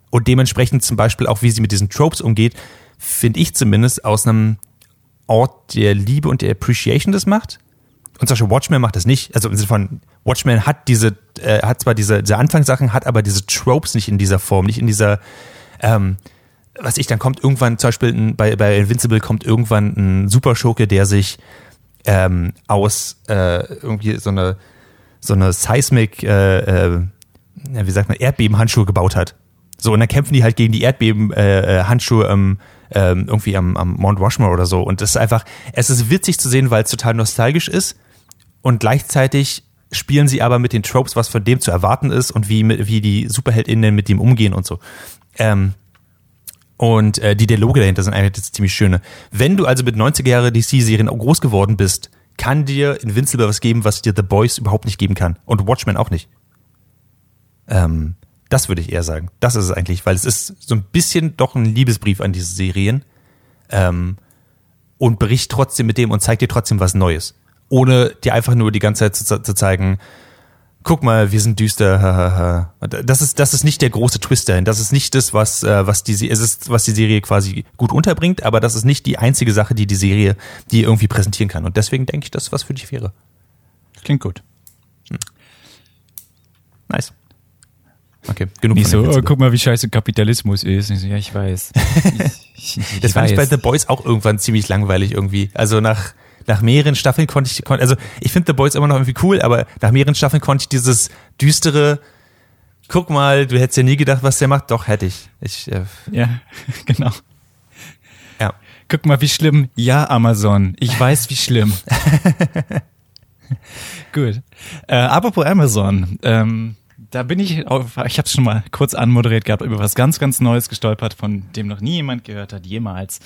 Und dementsprechend zum Beispiel auch, wie sie mit diesen Tropes umgeht, finde ich zumindest aus einem Ort der Liebe und der Appreciation das macht. Und zum Beispiel Watchmen macht das nicht. Also im Sinne von Watchmen hat diese, äh, hat zwar diese, diese Anfangssachen, hat aber diese Tropes nicht in dieser Form, nicht in dieser, ähm, was ich, dann kommt irgendwann, zum Beispiel ein, bei, bei Invincible kommt irgendwann ein Superschurke, der sich ähm, aus äh, irgendwie so eine so eine Seismic, äh, äh, wie sagt man, Erdbebenhandschuhe gebaut hat. So, und dann kämpfen die halt gegen die Erdbebenhandschuhe äh, ähm, ähm, irgendwie am, am Mount Rushmore oder so. Und das ist einfach, es ist witzig zu sehen, weil es total nostalgisch ist. Und gleichzeitig spielen sie aber mit den Tropes, was von dem zu erwarten ist und wie, wie die SuperheldInnen mit dem umgehen und so. Ähm, und äh, die Dialoge dahinter sind eigentlich ziemlich schöne. Wenn du also mit 90er Jahre DC-Serien groß geworden bist, kann dir Invincible was geben, was dir The Boys überhaupt nicht geben kann. Und Watchmen auch nicht. Ähm, das würde ich eher sagen. Das ist es eigentlich, weil es ist so ein bisschen doch ein Liebesbrief an diese Serien. Ähm, und bericht trotzdem mit dem und zeigt dir trotzdem was Neues. Ohne dir einfach nur die ganze Zeit zu, zu zeigen, guck mal, wir sind düster. Das ist, das ist nicht der große Twist dahin. Das ist nicht das, was, äh, was die, es ist, was die Serie quasi gut unterbringt, aber das ist nicht die einzige Sache, die die Serie dir irgendwie präsentieren kann. Und deswegen denke ich, das ist was für dich wäre. Klingt gut. Nice. Okay, genug Nicht von so, oh, guck mal, wie scheiße Kapitalismus ist. Ich so, ja, ich weiß. Ich, ich, Das fand ich bei. The Boys auch irgendwann ziemlich langweilig irgendwie. Also nach, nach mehreren Staffeln konnte ich, also ich finde The Boys immer noch irgendwie cool, aber nach mehreren Staffeln konnte ich dieses düstere, guck mal, du hättest ja nie gedacht, was der macht. Doch, hätte ich. Ich, äh, Ja, genau. ja. Guck mal, wie schlimm. Ja, Amazon. Ich weiß, wie schlimm. Gut. Äh, apropos Amazon. Ähm, da bin ich auf, ich habe schon mal kurz anmoderiert gehabt, über was ganz, ganz Neues gestolpert, von dem noch nie jemand gehört hat, jemals.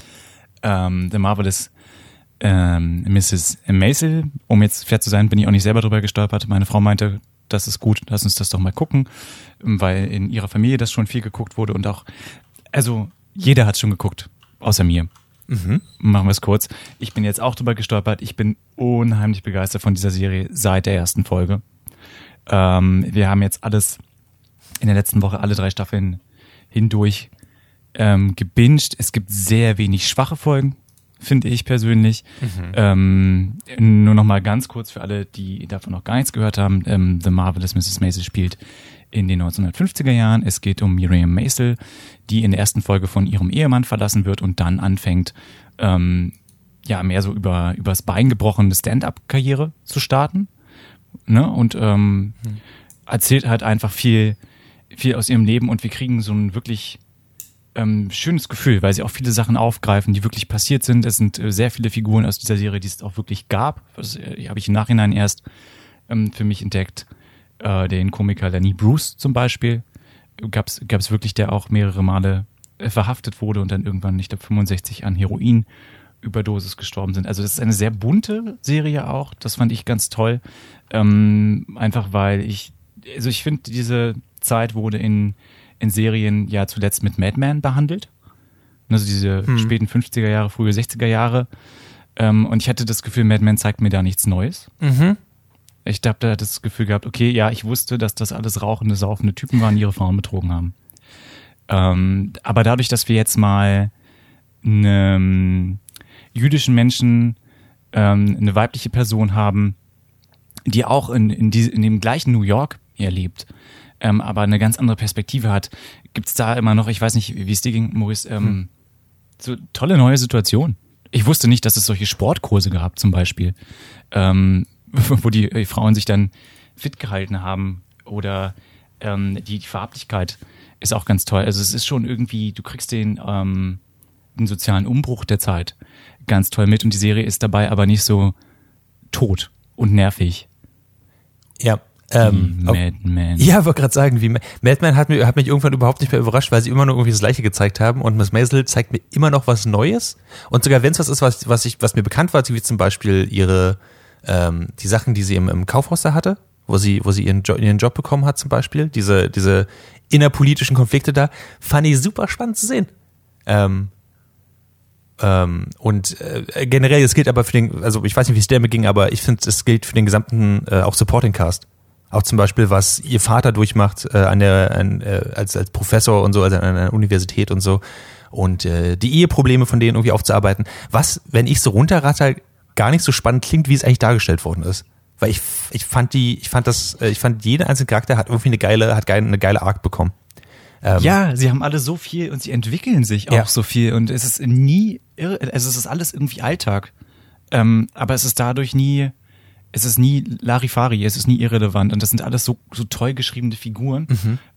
Ähm, The Marvelous ähm, Mrs. Maisel. Um jetzt fair zu sein, bin ich auch nicht selber drüber gestolpert. Meine Frau meinte, das ist gut, lass uns das doch mal gucken, weil in ihrer Familie das schon viel geguckt wurde und auch, also jeder hat schon geguckt, außer mir. Machen wir es kurz. Ich bin jetzt auch drüber gestolpert. Ich bin unheimlich begeistert von dieser Serie seit der ersten Folge. Ähm, wir haben jetzt alles in der letzten Woche alle drei Staffeln hindurch ähm, gebinged. Es gibt sehr wenig schwache Folgen, finde ich persönlich. Ähm, nur noch mal ganz kurz für alle, die davon noch gar nichts gehört haben. Ähm, The Marvelous Mrs. Maisel spielt in den 1950er Jahren. Es geht um Miriam Maisel, die in der ersten Folge von ihrem Ehemann verlassen wird und dann anfängt, ähm, ja, mehr so über übers Bein gebrochene Stand-up-Karriere zu starten. Ne? Und ähm, erzählt halt einfach viel, viel aus ihrem Leben und wir kriegen so ein wirklich ähm, schönes Gefühl, weil sie auch viele Sachen aufgreifen, die wirklich passiert sind. Es sind äh, sehr viele Figuren aus dieser Serie, die es auch wirklich gab. Das äh, habe ich im Nachhinein erst ähm, für mich entdeckt. Äh, den Komiker Lenny Bruce zum Beispiel gab es wirklich, der auch mehrere Male äh, verhaftet wurde und dann irgendwann, ich glaube, 65 an Heroin Überdosis gestorben sind. Also das ist eine sehr bunte Serie auch. Das fand ich ganz toll. Ähm, einfach weil ich, also ich finde, diese Zeit wurde in, in Serien ja zuletzt mit Mad Men behandelt. Also diese späten 50er Jahre, frühe 60er Jahre. Ähm, und ich hatte das Gefühl, Mad Men zeigt mir da nichts Neues. Ich habe da das Gefühl gehabt, okay, ja, ich wusste, dass das alles rauchende, saufende Typen waren, die ihre Frauen betrogen haben. Ähm, aber dadurch, dass wir jetzt mal einem jüdischen Menschen ähm, eine weibliche Person haben, die auch in, in, die, in dem gleichen New York hier lebt, ähm, aber eine ganz andere Perspektive hat, gibt's da immer noch, ich weiß nicht, wie es dir ging, Maurice, ähm, so tolle neue Situationen. Ich wusste nicht, dass es solche Sportkurse gab, zum Beispiel, ähm, wo die äh, Frauen sich dann fit gehalten haben oder ähm, die, die Farblichkeit ist auch ganz toll. Also es ist schon irgendwie, du kriegst den, ähm, den sozialen Umbruch der Zeit ganz toll mit und die Serie ist dabei aber nicht so tot und nervig. Ja. Ähm, wie auf- Mad Men. Ja, wollte gerade sagen, wie Ma- Mad Men hat, mir, hat mich irgendwann überhaupt nicht mehr überrascht, weil sie immer nur irgendwie das Gleiche gezeigt haben und Miss Maisel zeigt mir immer noch was Neues und sogar wenn es was ist, was, was, ich, was mir bekannt war, wie zum Beispiel ihre, ähm, die Sachen, die sie im, im Kaufhaus da hatte, wo sie, wo sie ihren, jo ihren Job bekommen hat zum Beispiel, diese, diese innerpolitischen Konflikte da, fand ich super spannend zu sehen. Ähm, ähm, und äh, generell, es gilt aber für den, also ich weiß nicht, wie es der mir ging, aber ich finde, es gilt für den gesamten äh, auch Supporting Cast. Auch zum Beispiel, was ihr Vater durchmacht äh, an der, an, äh, als, als Professor und so, also an einer Universität und so. Und äh, die Eheprobleme von denen irgendwie aufzuarbeiten. Was, wenn ich so runterratter, gar nicht so spannend klingt, wie es eigentlich dargestellt worden ist. Weil ich, ich fand die, ich fand das, äh, ich fand jeder einzelne Charakter hat irgendwie eine geile, hat geil, eine geile Arc bekommen. Ähm, Ja, sie haben alle so viel und sie entwickeln sich auch Ja. so viel und es ist nie, irre, also es ist alles irgendwie Alltag. Ähm, aber es ist dadurch nie, es ist nie Larifari, es ist nie irrelevant und das sind alles so, so toll geschriebene Figuren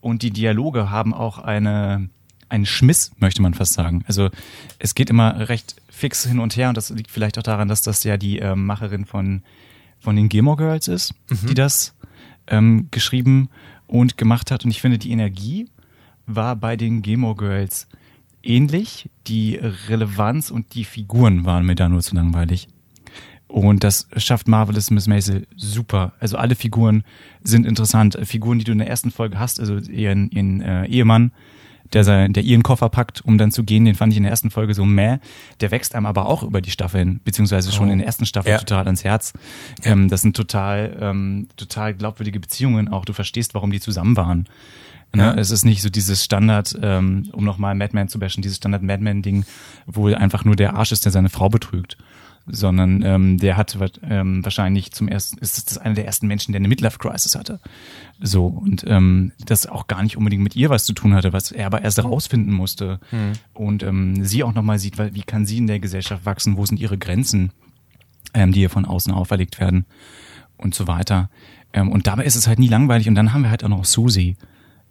und die Dialoge haben auch eine, einen Schmiss, möchte man fast sagen. Also es geht immer recht fix hin und her und das liegt vielleicht auch daran, dass das ja die ähm, Macherin von, von den Gilmore Girls ist, die das ähm, geschrieben und gemacht hat und ich finde die Energie war bei den Gilmore Girls ähnlich. Die Relevanz und die Figuren waren mir da nur zu langweilig. Und das schafft Marvelous Miss Maisel super. Also alle Figuren sind interessant. Figuren, die du in der ersten Folge hast, also ihren, ihren äh, Ehemann, der, sein, der ihren Koffer packt, um dann zu gehen, den fand ich in der ersten Folge so meh. Der wächst einem aber auch über die Staffeln, beziehungsweise schon Oh. in der ersten Staffel Ja. total ans Herz. Ähm, das sind total, ähm, total glaubwürdige Beziehungen auch. Du verstehst, warum die zusammen waren. Ne? Ja. Es ist nicht so dieses Standard, ähm, um nochmal Madman zu bashen, dieses Standard Madman-Ding, wo einfach nur der Arsch ist, der seine Frau betrügt. Sondern ähm, der hat ähm, wahrscheinlich zum ersten, ist das einer der ersten Menschen, der eine Midlife-Crisis hatte. So, und ähm, das auch gar nicht unbedingt mit ihr was zu tun hatte, was er aber erst rausfinden musste. Hm. Und ähm, sie auch nochmal sieht, wie kann sie in der Gesellschaft wachsen, wo sind ihre Grenzen, ähm, die ihr von außen auferlegt werden und so weiter. Ähm, und dabei ist es halt nie langweilig. Und dann haben wir halt auch noch Susie,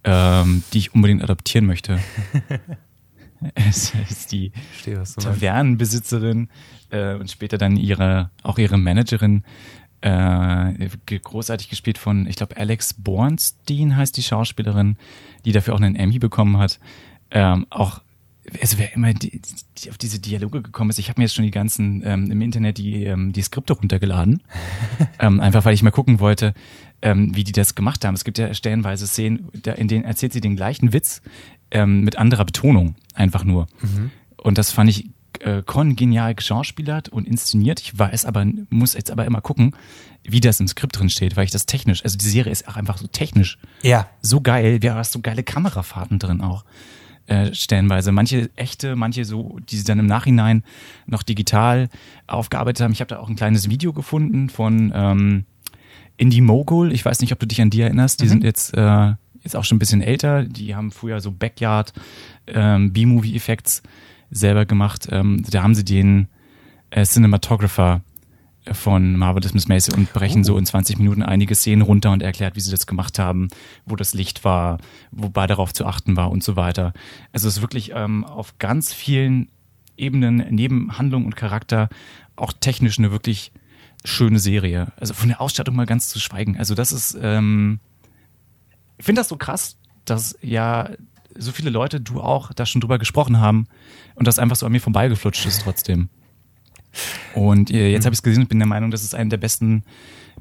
ähm, die ich unbedingt adoptieren möchte. es ist die Verstehe. Tavernenbesitzerin äh, und später dann ihre auch ihre Managerin äh, großartig gespielt von ich glaube Alex Bornstein heißt die Schauspielerin die dafür auch einen Emmy bekommen hat ähm, auch also wer immer die, die auf diese Dialoge gekommen ist ich habe mir jetzt schon die ganzen ähm, im Internet die ähm, die Skripte runtergeladen ähm, einfach weil ich mal gucken wollte ähm, wie die das gemacht haben es gibt ja stellenweise Szenen da, in denen erzählt sie den gleichen Witz ähm, mit anderer Betonung einfach nur und das fand ich äh, kongenial geschauspielert und inszeniert. Ich weiß aber, muss jetzt aber immer gucken, wie das im Skript drin steht, weil ich das technisch, also die Serie ist auch einfach so technisch Ja, so geil. Wir haben so geile Kamerafahrten drin auch. Äh, stellenweise. Manche echte, manche so, die sie dann im Nachhinein noch digital aufgearbeitet haben. Ich habe da auch ein kleines Video gefunden von ähm, Indie Mogul. Ich weiß nicht, ob du dich an die erinnerst. Die sind jetzt, äh, jetzt auch schon ein bisschen älter. Die haben früher so Backyard ähm, B-Movie-Effects selber gemacht. Ähm, da haben sie den äh, Cinematographer von Marvelous Miss Maisel und brechen so in 20 Minuten einige Szenen runter und erklärt, wie sie das gemacht haben, wo das Licht war, wobei darauf zu achten war und so weiter. Also es ist wirklich ähm, auf ganz vielen Ebenen neben Handlung und Charakter auch technisch eine wirklich schöne Serie. Also von der Ausstattung mal ganz zu schweigen. Also das ist, ähm, ich finde das so krass, dass ja so viele Leute, du auch, da schon drüber gesprochen haben und das einfach so an mir vorbeigeflutscht ist trotzdem. Und äh, jetzt habe ich es gesehen und bin der Meinung, dass es eine der besten,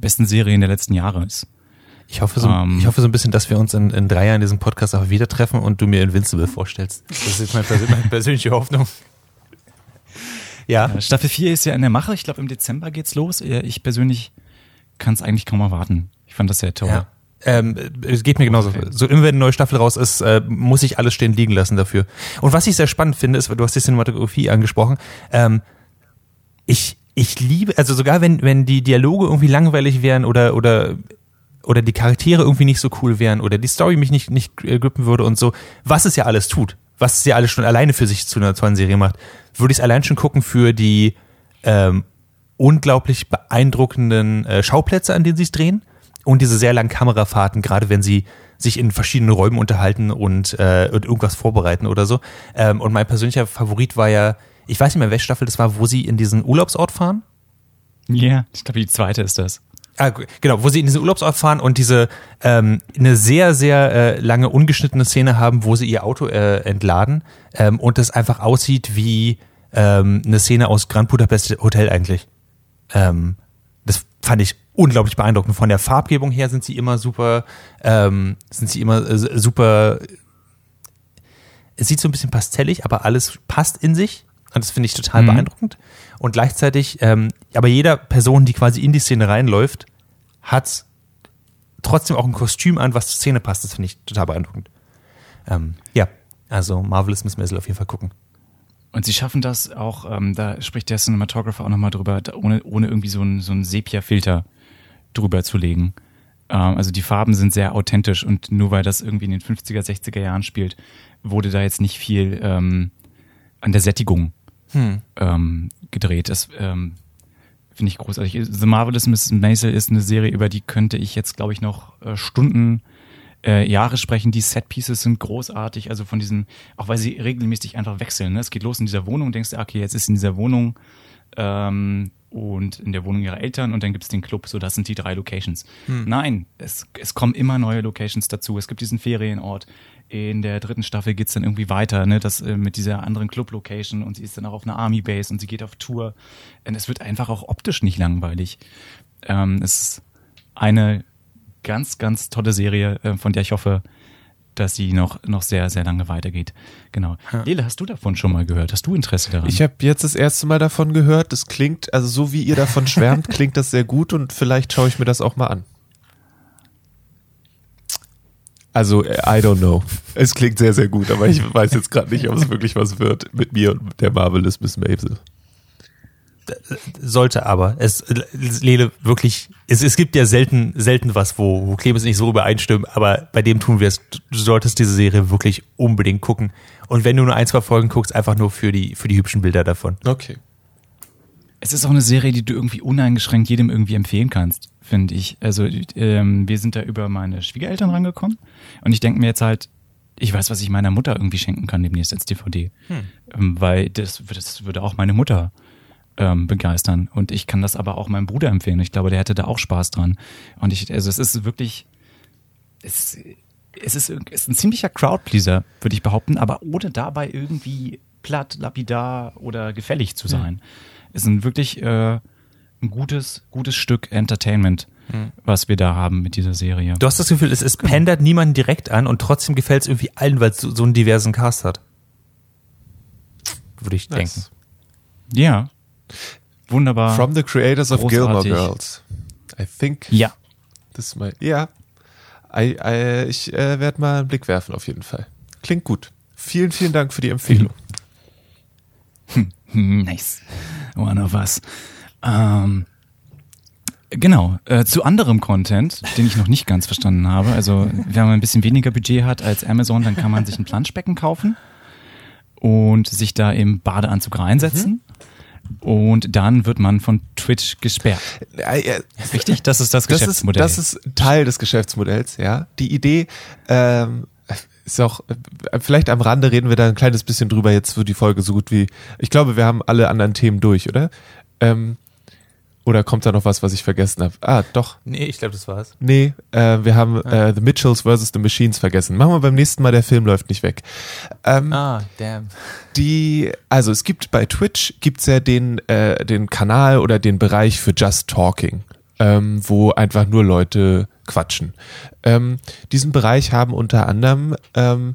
besten Serien der letzten Jahre ist. ich hoffe so, Ähm. ich hoffe so ein bisschen, dass wir uns in, in drei Jahren in diesem Podcast auch wieder treffen und du mir Invincible vorstellst. Das ist jetzt meine persönliche Hoffnung. Ja, Äh, Staffel 4 ist ja in der Mache. Ich glaube, im Dezember geht's los. Äh, Ich persönlich kann es eigentlich kaum erwarten. Ich fand das sehr toll. Ja. Ähm, es geht mir genauso. Okay. So immer wenn eine neue Staffel raus ist, äh, muss ich alles stehen liegen lassen dafür. Und was ich sehr spannend finde, ist, du hast die Cinematografie angesprochen, ähm, ich, ich liebe, also sogar wenn, wenn die Dialoge irgendwie langweilig wären oder, oder, oder die Charaktere irgendwie nicht so cool wären oder die Story mich nicht, nicht äh, grippen würde und so, was es ja alles tut, was es ja alles schon alleine für sich zu einer tollen Serie macht, würde ich es allein schon gucken für die ähm, unglaublich beeindruckenden äh, Schauplätze, an denen sie es drehen und diese sehr langen Kamerafahrten, gerade wenn sie sich in verschiedenen Räumen unterhalten und, äh, und irgendwas vorbereiten oder so. Ähm, und mein persönlicher Favorit war ja, ich weiß nicht mehr, welche Staffel das war, wo sie in diesen Urlaubsort fahren. Ja, ich glaube, die zweite ist das. Ah, genau, wo sie in diesen Urlaubsort fahren und diese ähm, eine sehr, sehr äh, lange ungeschnittene Szene haben, wo sie ihr Auto äh, entladen ähm, und das einfach aussieht wie ähm, eine Szene aus Grand Budapest Hotel eigentlich. Ähm, das fand ich unglaublich beeindruckend. Von der Farbgebung her sind sie immer super, ähm, sind sie immer äh, super. Es sieht so ein bisschen pastellig, aber alles passt in sich. Und das finde ich total Mhm. beeindruckend. Und gleichzeitig, ähm, aber jeder Person, die quasi in die Szene reinläuft, hat trotzdem auch ein Kostüm an, was zur Szene passt. Das finde ich total beeindruckend. Ähm, ja, also Marvelous Miss Maisel auf jeden Fall gucken. Und sie schaffen das auch, ähm, da spricht der Cinematographer auch nochmal drüber, da, ohne, ohne irgendwie so einen so einen Sepia-Filter drüber zu legen. Ähm, also die Farben sind sehr authentisch und nur weil das irgendwie in den 50er, 60er Jahren spielt, wurde da jetzt nicht viel ähm, an der Sättigung ähm, gedreht. Das ähm, finde ich großartig. The Marvelous Miss Maisel ist eine Serie, über die könnte ich jetzt, glaube ich, noch äh, Stunden äh, Jahre sprechen. Die Set-Pieces sind großartig, also von diesen, auch weil sie regelmäßig einfach wechseln. Ne? Es geht los in dieser Wohnung, denkst du, okay, jetzt ist in dieser Wohnung ähm, und in der Wohnung ihrer Eltern und dann gibt's den Club, so das sind die drei Locations. Nein, es, es kommen immer neue Locations dazu. Es gibt diesen Ferienort. In der dritten Staffel geht's dann irgendwie weiter, ne, das äh, mit dieser anderen Club-Location und sie ist dann auch auf einer Army-Base und sie geht auf Tour. Und es wird einfach auch optisch nicht langweilig. Ähm, es ist eine ganz, ganz tolle Serie, äh, von der ich hoffe, dass sie noch, noch sehr, sehr lange weitergeht. Genau. Lele, hast du davon schon mal gehört? Hast du Interesse daran? Ich habe jetzt das erste Mal davon gehört. Das klingt, also so wie ihr davon schwärmt, klingt das sehr gut und vielleicht schaue ich mir das auch mal an. Also, I don't know. Es klingt sehr, sehr gut, aber ich weiß jetzt gerade nicht, ob es wirklich was wird mit mir und der Marvelous Miss Maisel. sollte aber. Es, Lele, wirklich, es, es gibt ja selten, selten was, wo, wo Clemens nicht so übereinstimmen, aber bei dem tun wir es. Du solltest diese Serie wirklich unbedingt gucken. Und wenn du nur ein, zwei Folgen guckst, einfach nur für die, für die hübschen Bilder davon. Okay. Es ist auch eine Serie, die du irgendwie uneingeschränkt jedem irgendwie empfehlen kannst, finde ich. Also ähm, wir sind da über meine Schwiegereltern rangekommen und ich denke mir jetzt halt, ich weiß, was ich meiner Mutter irgendwie schenken kann demnächst als DVD. Hm. Ähm, weil das, das würde auch meine Mutter ähm, begeistern. Und ich kann das aber auch meinem Bruder empfehlen. Ich glaube, der hätte da auch Spaß dran. Und ich, also es ist wirklich, es, es ist, es ist ein ziemlicher Crowdpleaser, würde ich behaupten, aber ohne dabei irgendwie platt, lapidar oder gefällig zu sein. Hm. Es ist ein wirklich äh, ein gutes, gutes Stück Entertainment hm. was wir da haben mit dieser Serie. Du hast das Gefühl, es, es genau. pendert niemanden direkt an und trotzdem gefällt es irgendwie allen, weil es so, so, einen diversen Cast hat. Würde ich nice. denken. Ja. Wunderbar. From the creators of Gilmore Girls. I think. Ja. Das ist mal. Ja. I, I, ich äh, werde mal einen Blick werfen, auf jeden Fall. Klingt gut. Vielen, vielen Dank für die Empfehlung. nice. One of us. Ähm, Genau, äh, zu anderem Content, den ich noch nicht ganz verstanden habe. Also, wenn man ein bisschen weniger Budget hat als Amazon, dann kann man sich ein Planschbecken kaufen und sich da im Badeanzug reinsetzen. Mhm. Und dann wird man von Twitch gesperrt. Richtig? Das ist das, das Geschäftsmodell. Ist, das ist Teil des Geschäftsmodells, ja. Die Idee ähm, ist auch, äh, vielleicht am Rande reden wir da ein kleines bisschen drüber, jetzt wird die Folge so gut wie, ich glaube, wir haben alle anderen Themen durch, oder? Ähm, oder kommt da noch was, was ich vergessen habe? Ah, doch. Nee, ich glaube, das war's. Nee, äh, wir haben ah. äh, The Mitchells vs. The Machines vergessen. Machen wir beim nächsten Mal, der Film läuft nicht weg. Ähm, ah, damn. Die, also es gibt bei Twitch gibt's ja den, äh, den Kanal oder den Bereich für Just Talking, ähm, wo einfach nur Leute quatschen. Ähm, diesen Bereich haben unter anderem ähm,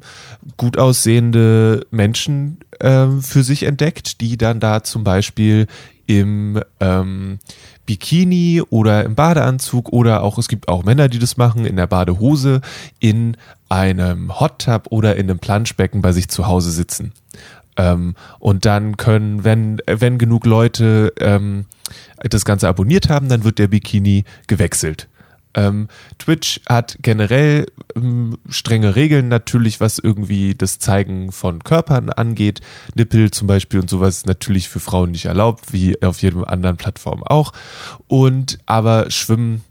gut aussehende Menschen ähm, für sich entdeckt, die dann da zum Beispiel im ähm, Bikini oder im Badeanzug oder auch, es gibt auch Männer, die das machen, in der Badehose, in einem Hot Tub oder in einem Planschbecken bei sich zu Hause sitzen. Ähm, und dann können, wenn, wenn genug Leute ähm, das Ganze abonniert haben, dann wird der Bikini gewechselt. Ähm, Twitch hat generell ähm, strenge Regeln natürlich, was irgendwie das Zeigen von Körpern angeht. Nippel zum Beispiel und sowas ist natürlich für Frauen nicht erlaubt, wie auf jedem anderen Plattform auch. Und aber Schwimmen,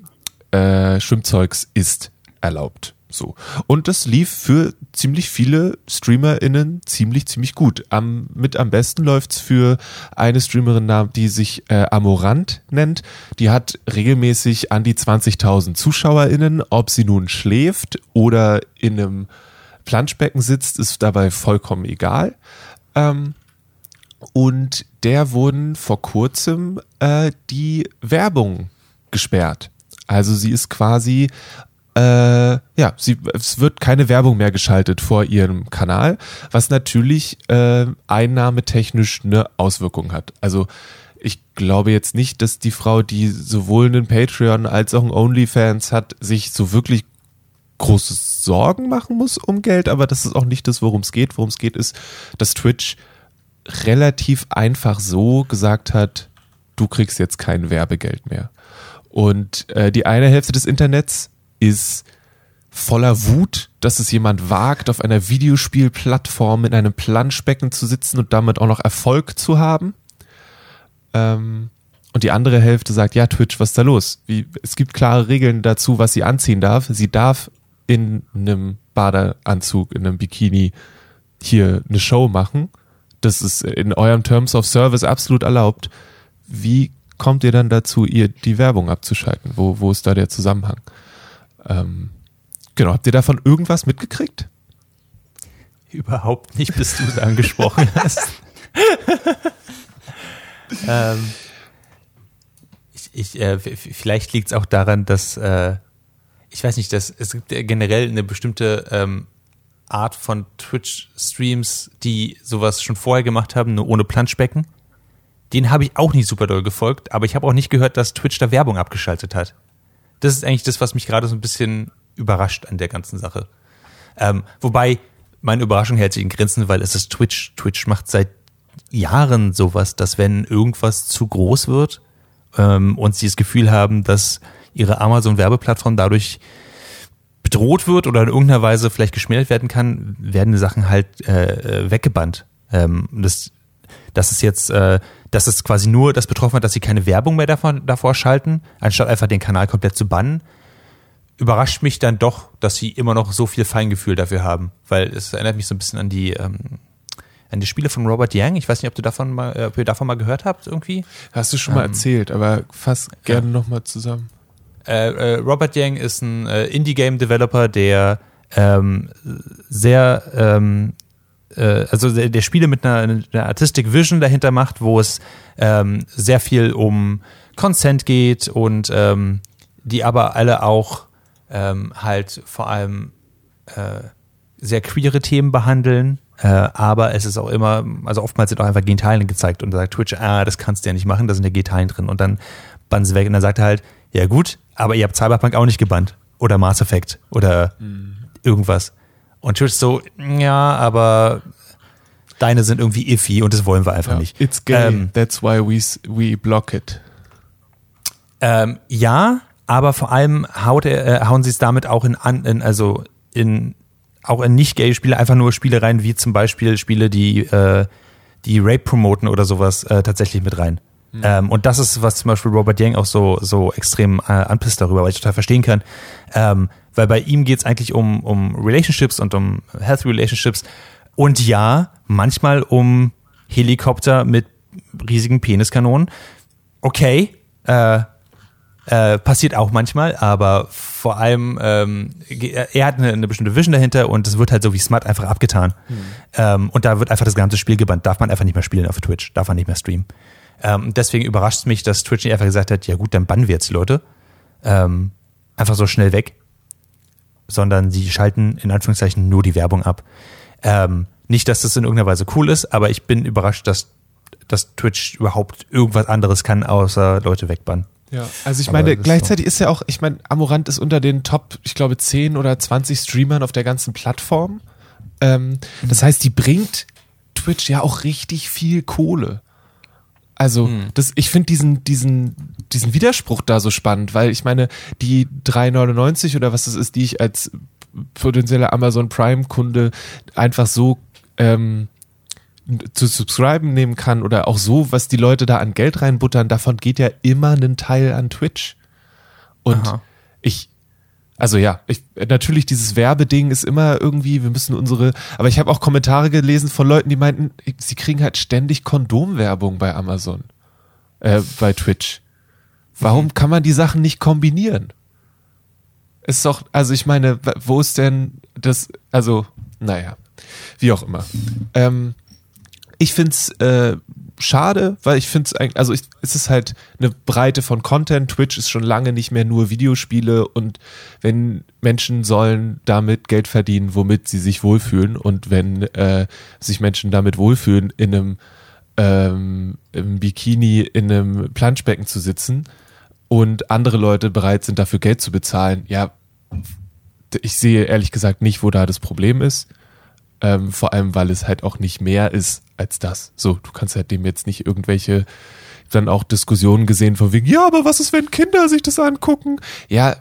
äh, Schwimmzeugs ist erlaubt. So. Und das lief für ziemlich viele StreamerInnen ziemlich, ziemlich gut. Am, mit am besten läuft's für eine Streamerin, die sich äh, Amorant nennt. Die hat regelmäßig an die 20.000 ZuschauerInnen. Ob sie nun schläft oder in einem Planschbecken sitzt, ist dabei vollkommen egal. Ähm, und der wurden vor kurzem äh, die Werbung gesperrt. Also sie ist quasi äh, ja, sie, es wird keine Werbung mehr geschaltet vor ihrem Kanal, was natürlich äh, einnahmetechnisch eine Auswirkung hat. Also ich glaube jetzt nicht, dass die Frau, die sowohl einen Patreon als auch einen OnlyFans hat, sich so wirklich große Sorgen machen muss um Geld, aber das ist auch nicht das, worum es geht. Worum es geht, ist, dass Twitch relativ einfach so gesagt hat, du kriegst jetzt kein Werbegeld mehr. Und äh, die eine Hälfte des Internets ist voller Wut, dass es jemand wagt, auf einer Videospielplattform in einem Planschbecken zu sitzen und damit auch noch Erfolg zu haben. Ähm, und die andere Hälfte sagt, ja, Twitch, was ist da los? Wie, es gibt klare Regeln dazu, was sie anziehen darf. Sie darf in einem Badeanzug, in einem Bikini hier eine Show machen. Das ist in eurem Terms of Service absolut erlaubt. Wie kommt ihr dann dazu, ihr die Werbung abzuschalten? Wo, wo ist da der Zusammenhang? Ähm, genau, habt ihr davon irgendwas mitgekriegt? Überhaupt nicht, bis du es angesprochen hast. ähm, ich, ich, äh, vielleicht liegt es auch daran, dass äh, ich weiß nicht, dass es gibt generell eine bestimmte ähm, Art von Twitch-Streams, die sowas schon vorher gemacht haben, nur ohne Planschbecken. Den habe ich auch nicht super doll gefolgt, aber ich habe auch nicht gehört, dass Twitch da Werbung abgeschaltet hat das ist eigentlich das, was mich gerade so ein bisschen überrascht an der ganzen Sache. Ähm, wobei, meine Überraschung hält sich in Grenzen, weil es ist Twitch. Twitch macht seit Jahren sowas, dass wenn irgendwas zu groß wird ähm, und sie das Gefühl haben, dass ihre Amazon-Werbeplattform dadurch bedroht wird oder in irgendeiner Weise vielleicht geschmälert werden kann, werden die Sachen halt äh, äh weggebannt. Ähm, das, das ist jetzt, äh, das ist quasi nur das betroffen hat, dass sie keine Werbung mehr davon, davor schalten, anstatt einfach den Kanal komplett zu bannen. Überrascht mich dann doch, dass sie immer noch so viel Feingefühl dafür haben, weil es erinnert mich so ein bisschen an die ähm, an die Spiele von Robert Yang. Ich weiß nicht, ob du davon mal, äh, ob ihr davon mal gehört habt irgendwie. Hast du schon mal Ähm, erzählt, aber fass gerne noch nochmal zusammen. Äh, äh, Robert Yang ist ein äh, Indie-Game-Developer, der ähm, sehr, ähm, äh, also der, der Spiele mit einer, einer Artistic Vision dahinter macht, wo es ähm, sehr viel um Consent geht und ähm, die aber alle auch ähm, halt vor allem äh, sehr queere Themen behandeln. Äh, aber es ist auch immer, also oftmals sind auch einfach Genitalien gezeigt und da sagt Twitch, ah, das kannst du ja nicht machen, da sind ja Genitalien drin und dann bannen sie weg und dann sagt er halt, ja gut, aber ihr habt Cyberpunk auch nicht gebannt oder Mass Effect oder irgendwas. Und Twitch so, ja, aber deine sind irgendwie iffy und das wollen wir einfach Ja. nicht. It's gay, Ähm, that's why we, we block it. Ähm, ja, aber vor allem haut er, äh, hauen sie es damit auch in, an, in also in auch in nicht gay Spiele einfach nur Spiele rein, wie zum Beispiel Spiele, die äh, die Rape promoten oder sowas äh, tatsächlich mit rein. Ähm, und das ist, was zum Beispiel Robert Yang auch so so extrem äh, anpisst darüber, weil ich total verstehen kann. Ähm, weil bei ihm geht's eigentlich um um Relationships und um Health Relationships und ja, manchmal um Helikopter mit riesigen Peniskanonen. Okay, äh, äh, passiert auch manchmal, aber vor allem, ähm, ge- er hat eine, eine bestimmte Vision dahinter und es wird halt so wie Smut einfach abgetan. Ähm, und da wird einfach das ganze Spiel gebannt. Darf man einfach nicht mehr spielen auf Twitch, darf man nicht mehr streamen. Ähm, deswegen überrascht es mich, dass Twitch nicht einfach gesagt hat, ja gut, dann bannen wir jetzt die Leute. Ähm, einfach so schnell weg. Sondern sie schalten in Anführungszeichen nur die Werbung ab. Ähm, nicht, dass das in irgendeiner Weise cool ist, aber ich bin überrascht, dass, dass Twitch überhaupt irgendwas anderes kann, außer Leute wegbannen. Ja, also ich meine, das ist gleichzeitig ist ja auch, ich meine, Amorant ist unter den Top, ich glaube, 10 oder 20 Streamern auf der ganzen Plattform. Ähm, das heißt, die bringt Twitch ja auch richtig viel Kohle. Also, das, ich finde diesen, diesen, diesen Widerspruch da so spannend, weil ich meine, die 3,99 oder was das ist, die ich als potenzieller Amazon Prime-Kunde einfach so ähm, zu subscriben nehmen kann oder auch so, was die Leute da an Geld reinbuttern, davon geht ja immer ein Teil an Twitch. Und Aha. ich, also ja, ich, natürlich dieses Werbeding ist immer irgendwie, wir müssen unsere, aber ich habe auch Kommentare gelesen von Leuten, die meinten, sie kriegen halt ständig Kondomwerbung bei Amazon, äh, bei Twitch. Warum kann man die Sachen nicht kombinieren? Ist doch, also ich meine, wo ist denn das, also, naja, wie auch immer. Ähm, ich find's äh, schade, weil ich find's eigentlich, also ich, es ist halt eine Breite von Content. Twitch ist schon lange nicht mehr nur Videospiele und wenn Menschen sollen damit Geld verdienen, womit sie sich wohlfühlen und wenn äh, sich Menschen damit wohlfühlen, in einem ähm, im Bikini in einem Planschbecken zu sitzen und andere Leute bereit sind, dafür Geld zu bezahlen, ja, ich sehe ehrlich gesagt nicht, wo da das Problem ist. Ähm, vor allem, weil es halt auch nicht mehr ist als das. So, du kannst halt dem jetzt nicht irgendwelche dann auch Diskussionen gesehen von wegen, ja, aber was ist, wenn Kinder sich das angucken? Ja,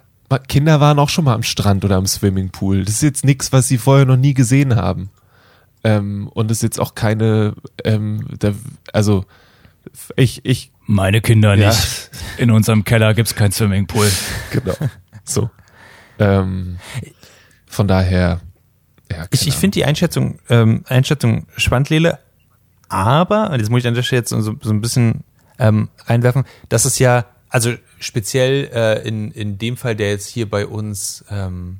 Kinder waren auch schon mal am Strand oder am Swimmingpool. Das ist jetzt nichts, was sie vorher noch nie gesehen haben. Ähm, und ist jetzt auch keine, ähm, da, also ich, ich, Meine Kinder Ja. nicht. In unserem Keller gibt's kein Swimmingpool. genau, so. Ähm, von daher, ja, Ich, ich finde die Einschätzung, ähm, Einschätzung spannend, Lele, aber, und jetzt muss ich an der Stelle jetzt so, so ein bisschen ähm, reinwerfen, dass es ja, also speziell äh, in, in dem Fall, der jetzt hier bei uns, ähm,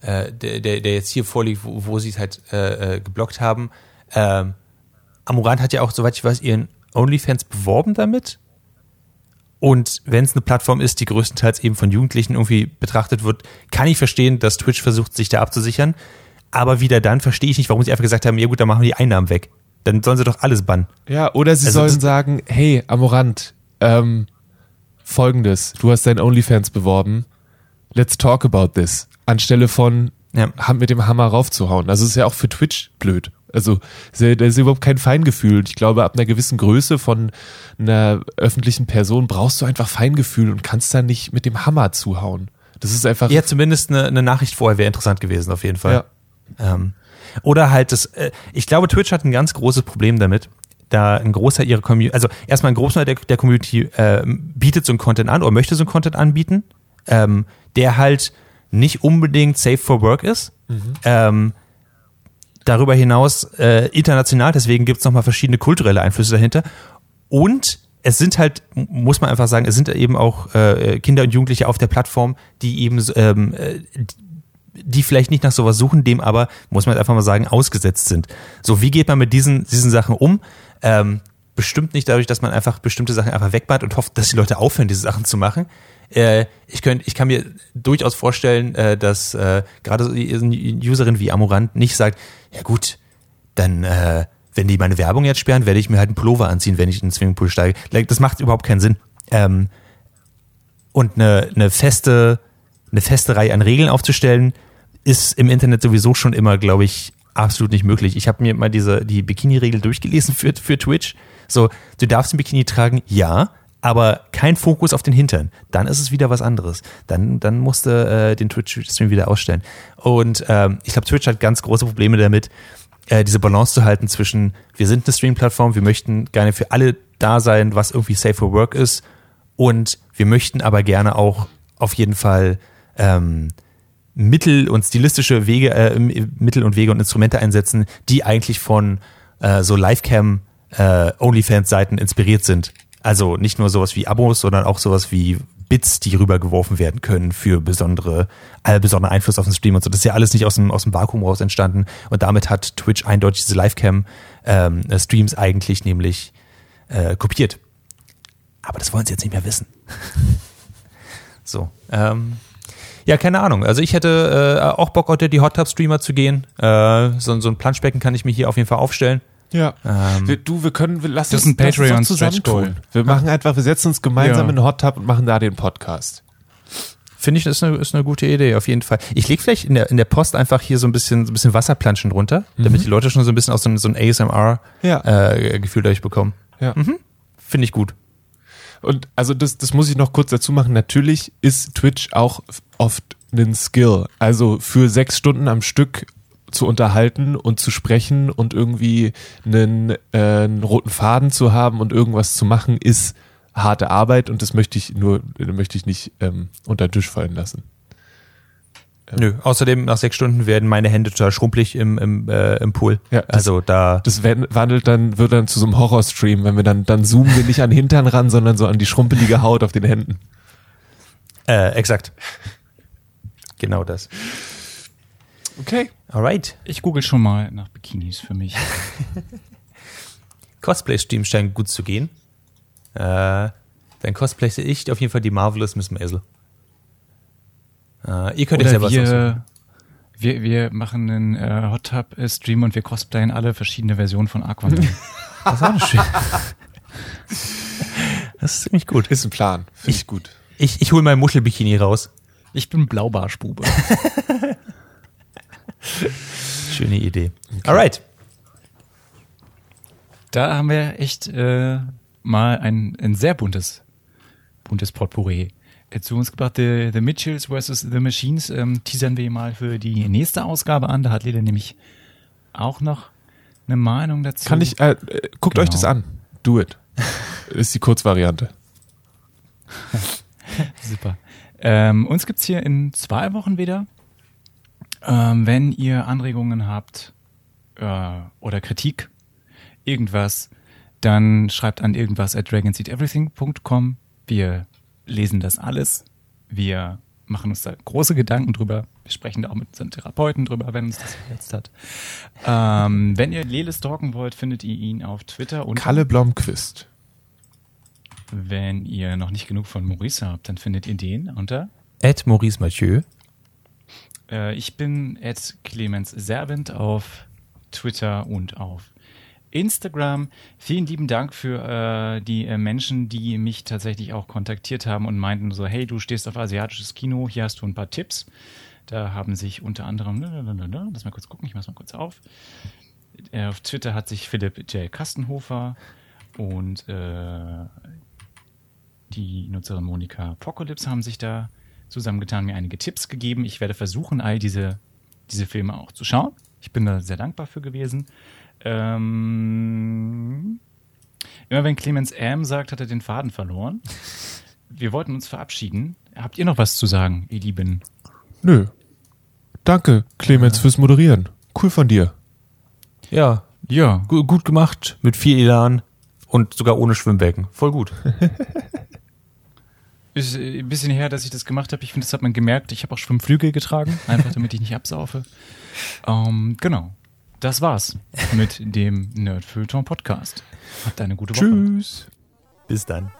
äh, der, der, der jetzt hier vorliegt, wo, wo sie es halt äh, äh, geblockt haben, ähm, Amorant hat ja auch, soweit ich weiß, ihren OnlyFans beworben damit. Und wenn es eine Plattform ist, die größtenteils eben von Jugendlichen irgendwie betrachtet wird, kann ich verstehen, dass Twitch versucht, sich da abzusichern. Aber wieder dann verstehe ich nicht, warum sie einfach gesagt haben, ja gut, dann machen wir die Einnahmen weg. Dann sollen sie doch alles bannen. Ja, oder sie Also sollen sagen, hey, Amorant, ähm, folgendes, du hast dein OnlyFans beworben, let's talk about this. Anstelle von Ja. mit dem Hammer raufzuhauen. Also es ist ja auch für Twitch blöd. Also da ist überhaupt kein Feingefühl. Und ich glaube, ab einer gewissen Größe von einer öffentlichen Person brauchst du einfach Feingefühl und kannst da nicht mit dem Hammer zuhauen. Das ist einfach. Ja, zumindest eine, eine Nachricht vorher wäre interessant gewesen, auf jeden Fall. Ja. Ähm, oder halt das, äh, ich glaube, Twitch hat ein ganz großes Problem damit, da ein Großteil ihrer Community, also erstmal ein Großteil der, der Community äh, bietet so einen Content an oder möchte so einen Content anbieten, ähm, der halt nicht unbedingt safe for work ist. Ähm, darüber hinaus äh, international, deswegen gibt es nochmal verschiedene kulturelle Einflüsse dahinter. Und es sind halt, muss man einfach sagen, es sind eben auch äh, Kinder und Jugendliche auf der Plattform, die eben ähm, äh, die vielleicht nicht nach sowas suchen, dem aber, muss man einfach mal sagen, ausgesetzt sind. So, wie geht man mit diesen, diesen Sachen um? Ähm, bestimmt nicht dadurch, dass man einfach bestimmte Sachen einfach wegbannt und hofft, dass die Leute aufhören, diese Sachen zu machen. Äh, ich, könnt, ich kann mir durchaus vorstellen, äh, dass äh, gerade so eine Userin wie Amorant nicht sagt, ja gut, dann, äh, wenn die meine Werbung jetzt sperren, werde ich mir halt einen Pullover anziehen, wenn ich in den Swimmingpool steige. Das macht überhaupt keinen Sinn. Ähm, und eine, eine feste, eine feste Reihe an Regeln aufzustellen, ist im Internet sowieso schon immer, glaube ich, absolut nicht möglich. Ich habe mir mal diese die Bikini-Regel durchgelesen für, für Twitch. So, du darfst ein Bikini tragen, ja, aber kein Fokus auf den Hintern. Dann ist es wieder was anderes. Dann, dann musste äh, den Twitch-Stream wieder ausstellen. Und ähm, ich glaube, Twitch hat ganz große Probleme damit, äh, diese Balance zu halten zwischen, wir sind eine Stream-Plattform, wir möchten gerne für alle da sein, was irgendwie safe for work ist. Und wir möchten aber gerne auch auf jeden Fall ähm, Mittel und stilistische Wege, äh, Mittel und Wege und Instrumente einsetzen, die eigentlich von äh, so Livecam äh, OnlyFans-Seiten inspiriert sind. Also nicht nur sowas wie Abos, sondern auch sowas wie Bits, die rübergeworfen werden können für besondere, äh, besonderen Einfluss auf den Stream und so. Das ist ja alles nicht aus dem, aus dem Vakuum raus entstanden. Und damit hat Twitch eindeutig diese Livecam-Streams eigentlich nämlich äh, kopiert. Aber das wollen sie jetzt nicht mehr wissen. so. Ähm, ja, keine Ahnung. Also ich hätte äh, auch Bock, unter die Hot Tub Streamer zu gehen. Äh, so, so ein Planschbecken kann ich mir hier auf jeden Fall aufstellen. Ja. Ähm, wir, du, wir können, wir lassen Das ist ein lass uns doch Patreon zusammentun. Stretch Goal. Wir machen einfach, wir setzen uns gemeinsam Ja. in den Hot Tub und machen da den Podcast. Finde ich, das ist eine, ist eine gute Idee, auf jeden Fall. Ich lege vielleicht in der, in der Post einfach hier so ein bisschen, so ein bisschen Wasserplanschen drunter, damit die Leute schon so ein bisschen aus so, einem- so ein ASMR-Gefühl Ja. äh, Gefühl dadurch bekommen. Ja. Finde ich gut. Und also das, das muss ich noch kurz dazu machen. Natürlich ist Twitch auch oft ein Skill. Also für sechs Stunden am Stück zu unterhalten und zu sprechen und irgendwie einen, äh, einen roten Faden zu haben und irgendwas zu machen, ist harte Arbeit und das möchte ich nur, möchte ich nicht ähm, unter den Tisch fallen lassen. Nö, außerdem nach sechs Stunden werden meine Hände total schrumpelig im, im, äh, im Pool. Ja, das- also da. Das wandelt dann, wird dann zu so einem Horrorstream, wenn wir dann, dann zoomen wir nicht an den Hintern ran, sondern so an die schrumpelige Haut auf den Händen. Äh, exakt. Genau das. Okay. Alright. Ich google schon mal nach Bikinis für mich. Cosplay-Stream scheint gut zu gehen. Äh, dann cosplay ich auf jeden Fall die Marvelous Miss Maisel. Äh, ihr könnt euch Oder selber was aussuchen. wir, wir, machen einen äh, Hot Tub äh, Stream und wir cosplayen alle verschiedene Versionen von Aquaman. Das ist auch eine schöne. Das ist ziemlich gut. Ist ein Plan. Finde ich gut. Ich, ich hole mein Muschelbikini raus. Ich bin Blaubarschbube. Schöne Idee. Alright. Da haben wir echt äh, mal ein, ein sehr buntes, buntes Potpourri zu uns gebracht. The, the Mitchells vs. The Machines ähm, teasern wir mal für die nächste Ausgabe an. Da hat Lele nämlich auch noch eine Meinung dazu. Kann ich, äh, äh, guckt Genau. euch das an. Do it. Ist die Kurzvariante. Super. Ähm, uns gibt's hier in zwei Wochen wieder. Ähm, wenn ihr Anregungen habt äh, oder Kritik, irgendwas, dann schreibt an irgendwas at dragonseedeverything.com. Wir lesen das alles. Wir machen uns da große Gedanken drüber. Wir sprechen da auch mit unseren Therapeuten drüber, wenn uns das verletzt hat. Ähm, wenn ihr Lele stalken wollt, findet ihr ihn auf Twitter und Kalle Blomqvist. Wenn ihr noch nicht genug von Maurice habt, dann findet ihr den unter Ed Maurice Mathieu. Äh, ich bin at Clemens Servent auf Twitter und auf Instagram. Vielen lieben Dank für äh, die äh, Menschen, die mich tatsächlich auch kontaktiert haben und meinten so, hey, du stehst auf asiatisches Kino, hier hast du ein paar Tipps. Da haben sich unter anderem, lass mal kurz gucken, ich mach's mal kurz auf. Äh, auf Twitter hat sich Philipp J. Kastenhofer und äh, die Nutzerin Monika Pocalypse haben sich da zusammengetan, mir einige Tipps gegeben. Ich werde versuchen, all diese, diese Filme auch zu schauen. Ich bin da sehr dankbar für gewesen. Ähm, immer wenn Clemens M sagt, hat er den Faden verloren. Wir wollten uns verabschieden. Habt ihr noch was zu sagen, ihr Lieben? Nö. Danke, Clemens, fürs Moderieren. Cool von dir. Ja, Ja, gu- gut gemacht, mit viel Elan und sogar ohne Schwimmbecken. Voll gut. bis, ein bisschen her, dass ich das gemacht habe. Ich finde, das hat man gemerkt. Ich habe auch Schwimmflügel getragen, einfach damit ich nicht absaufe. Ähm, genau. Das war's mit dem Nerdfilter Podcast. Habt eine gute Woche. Tschüss. Bis dann.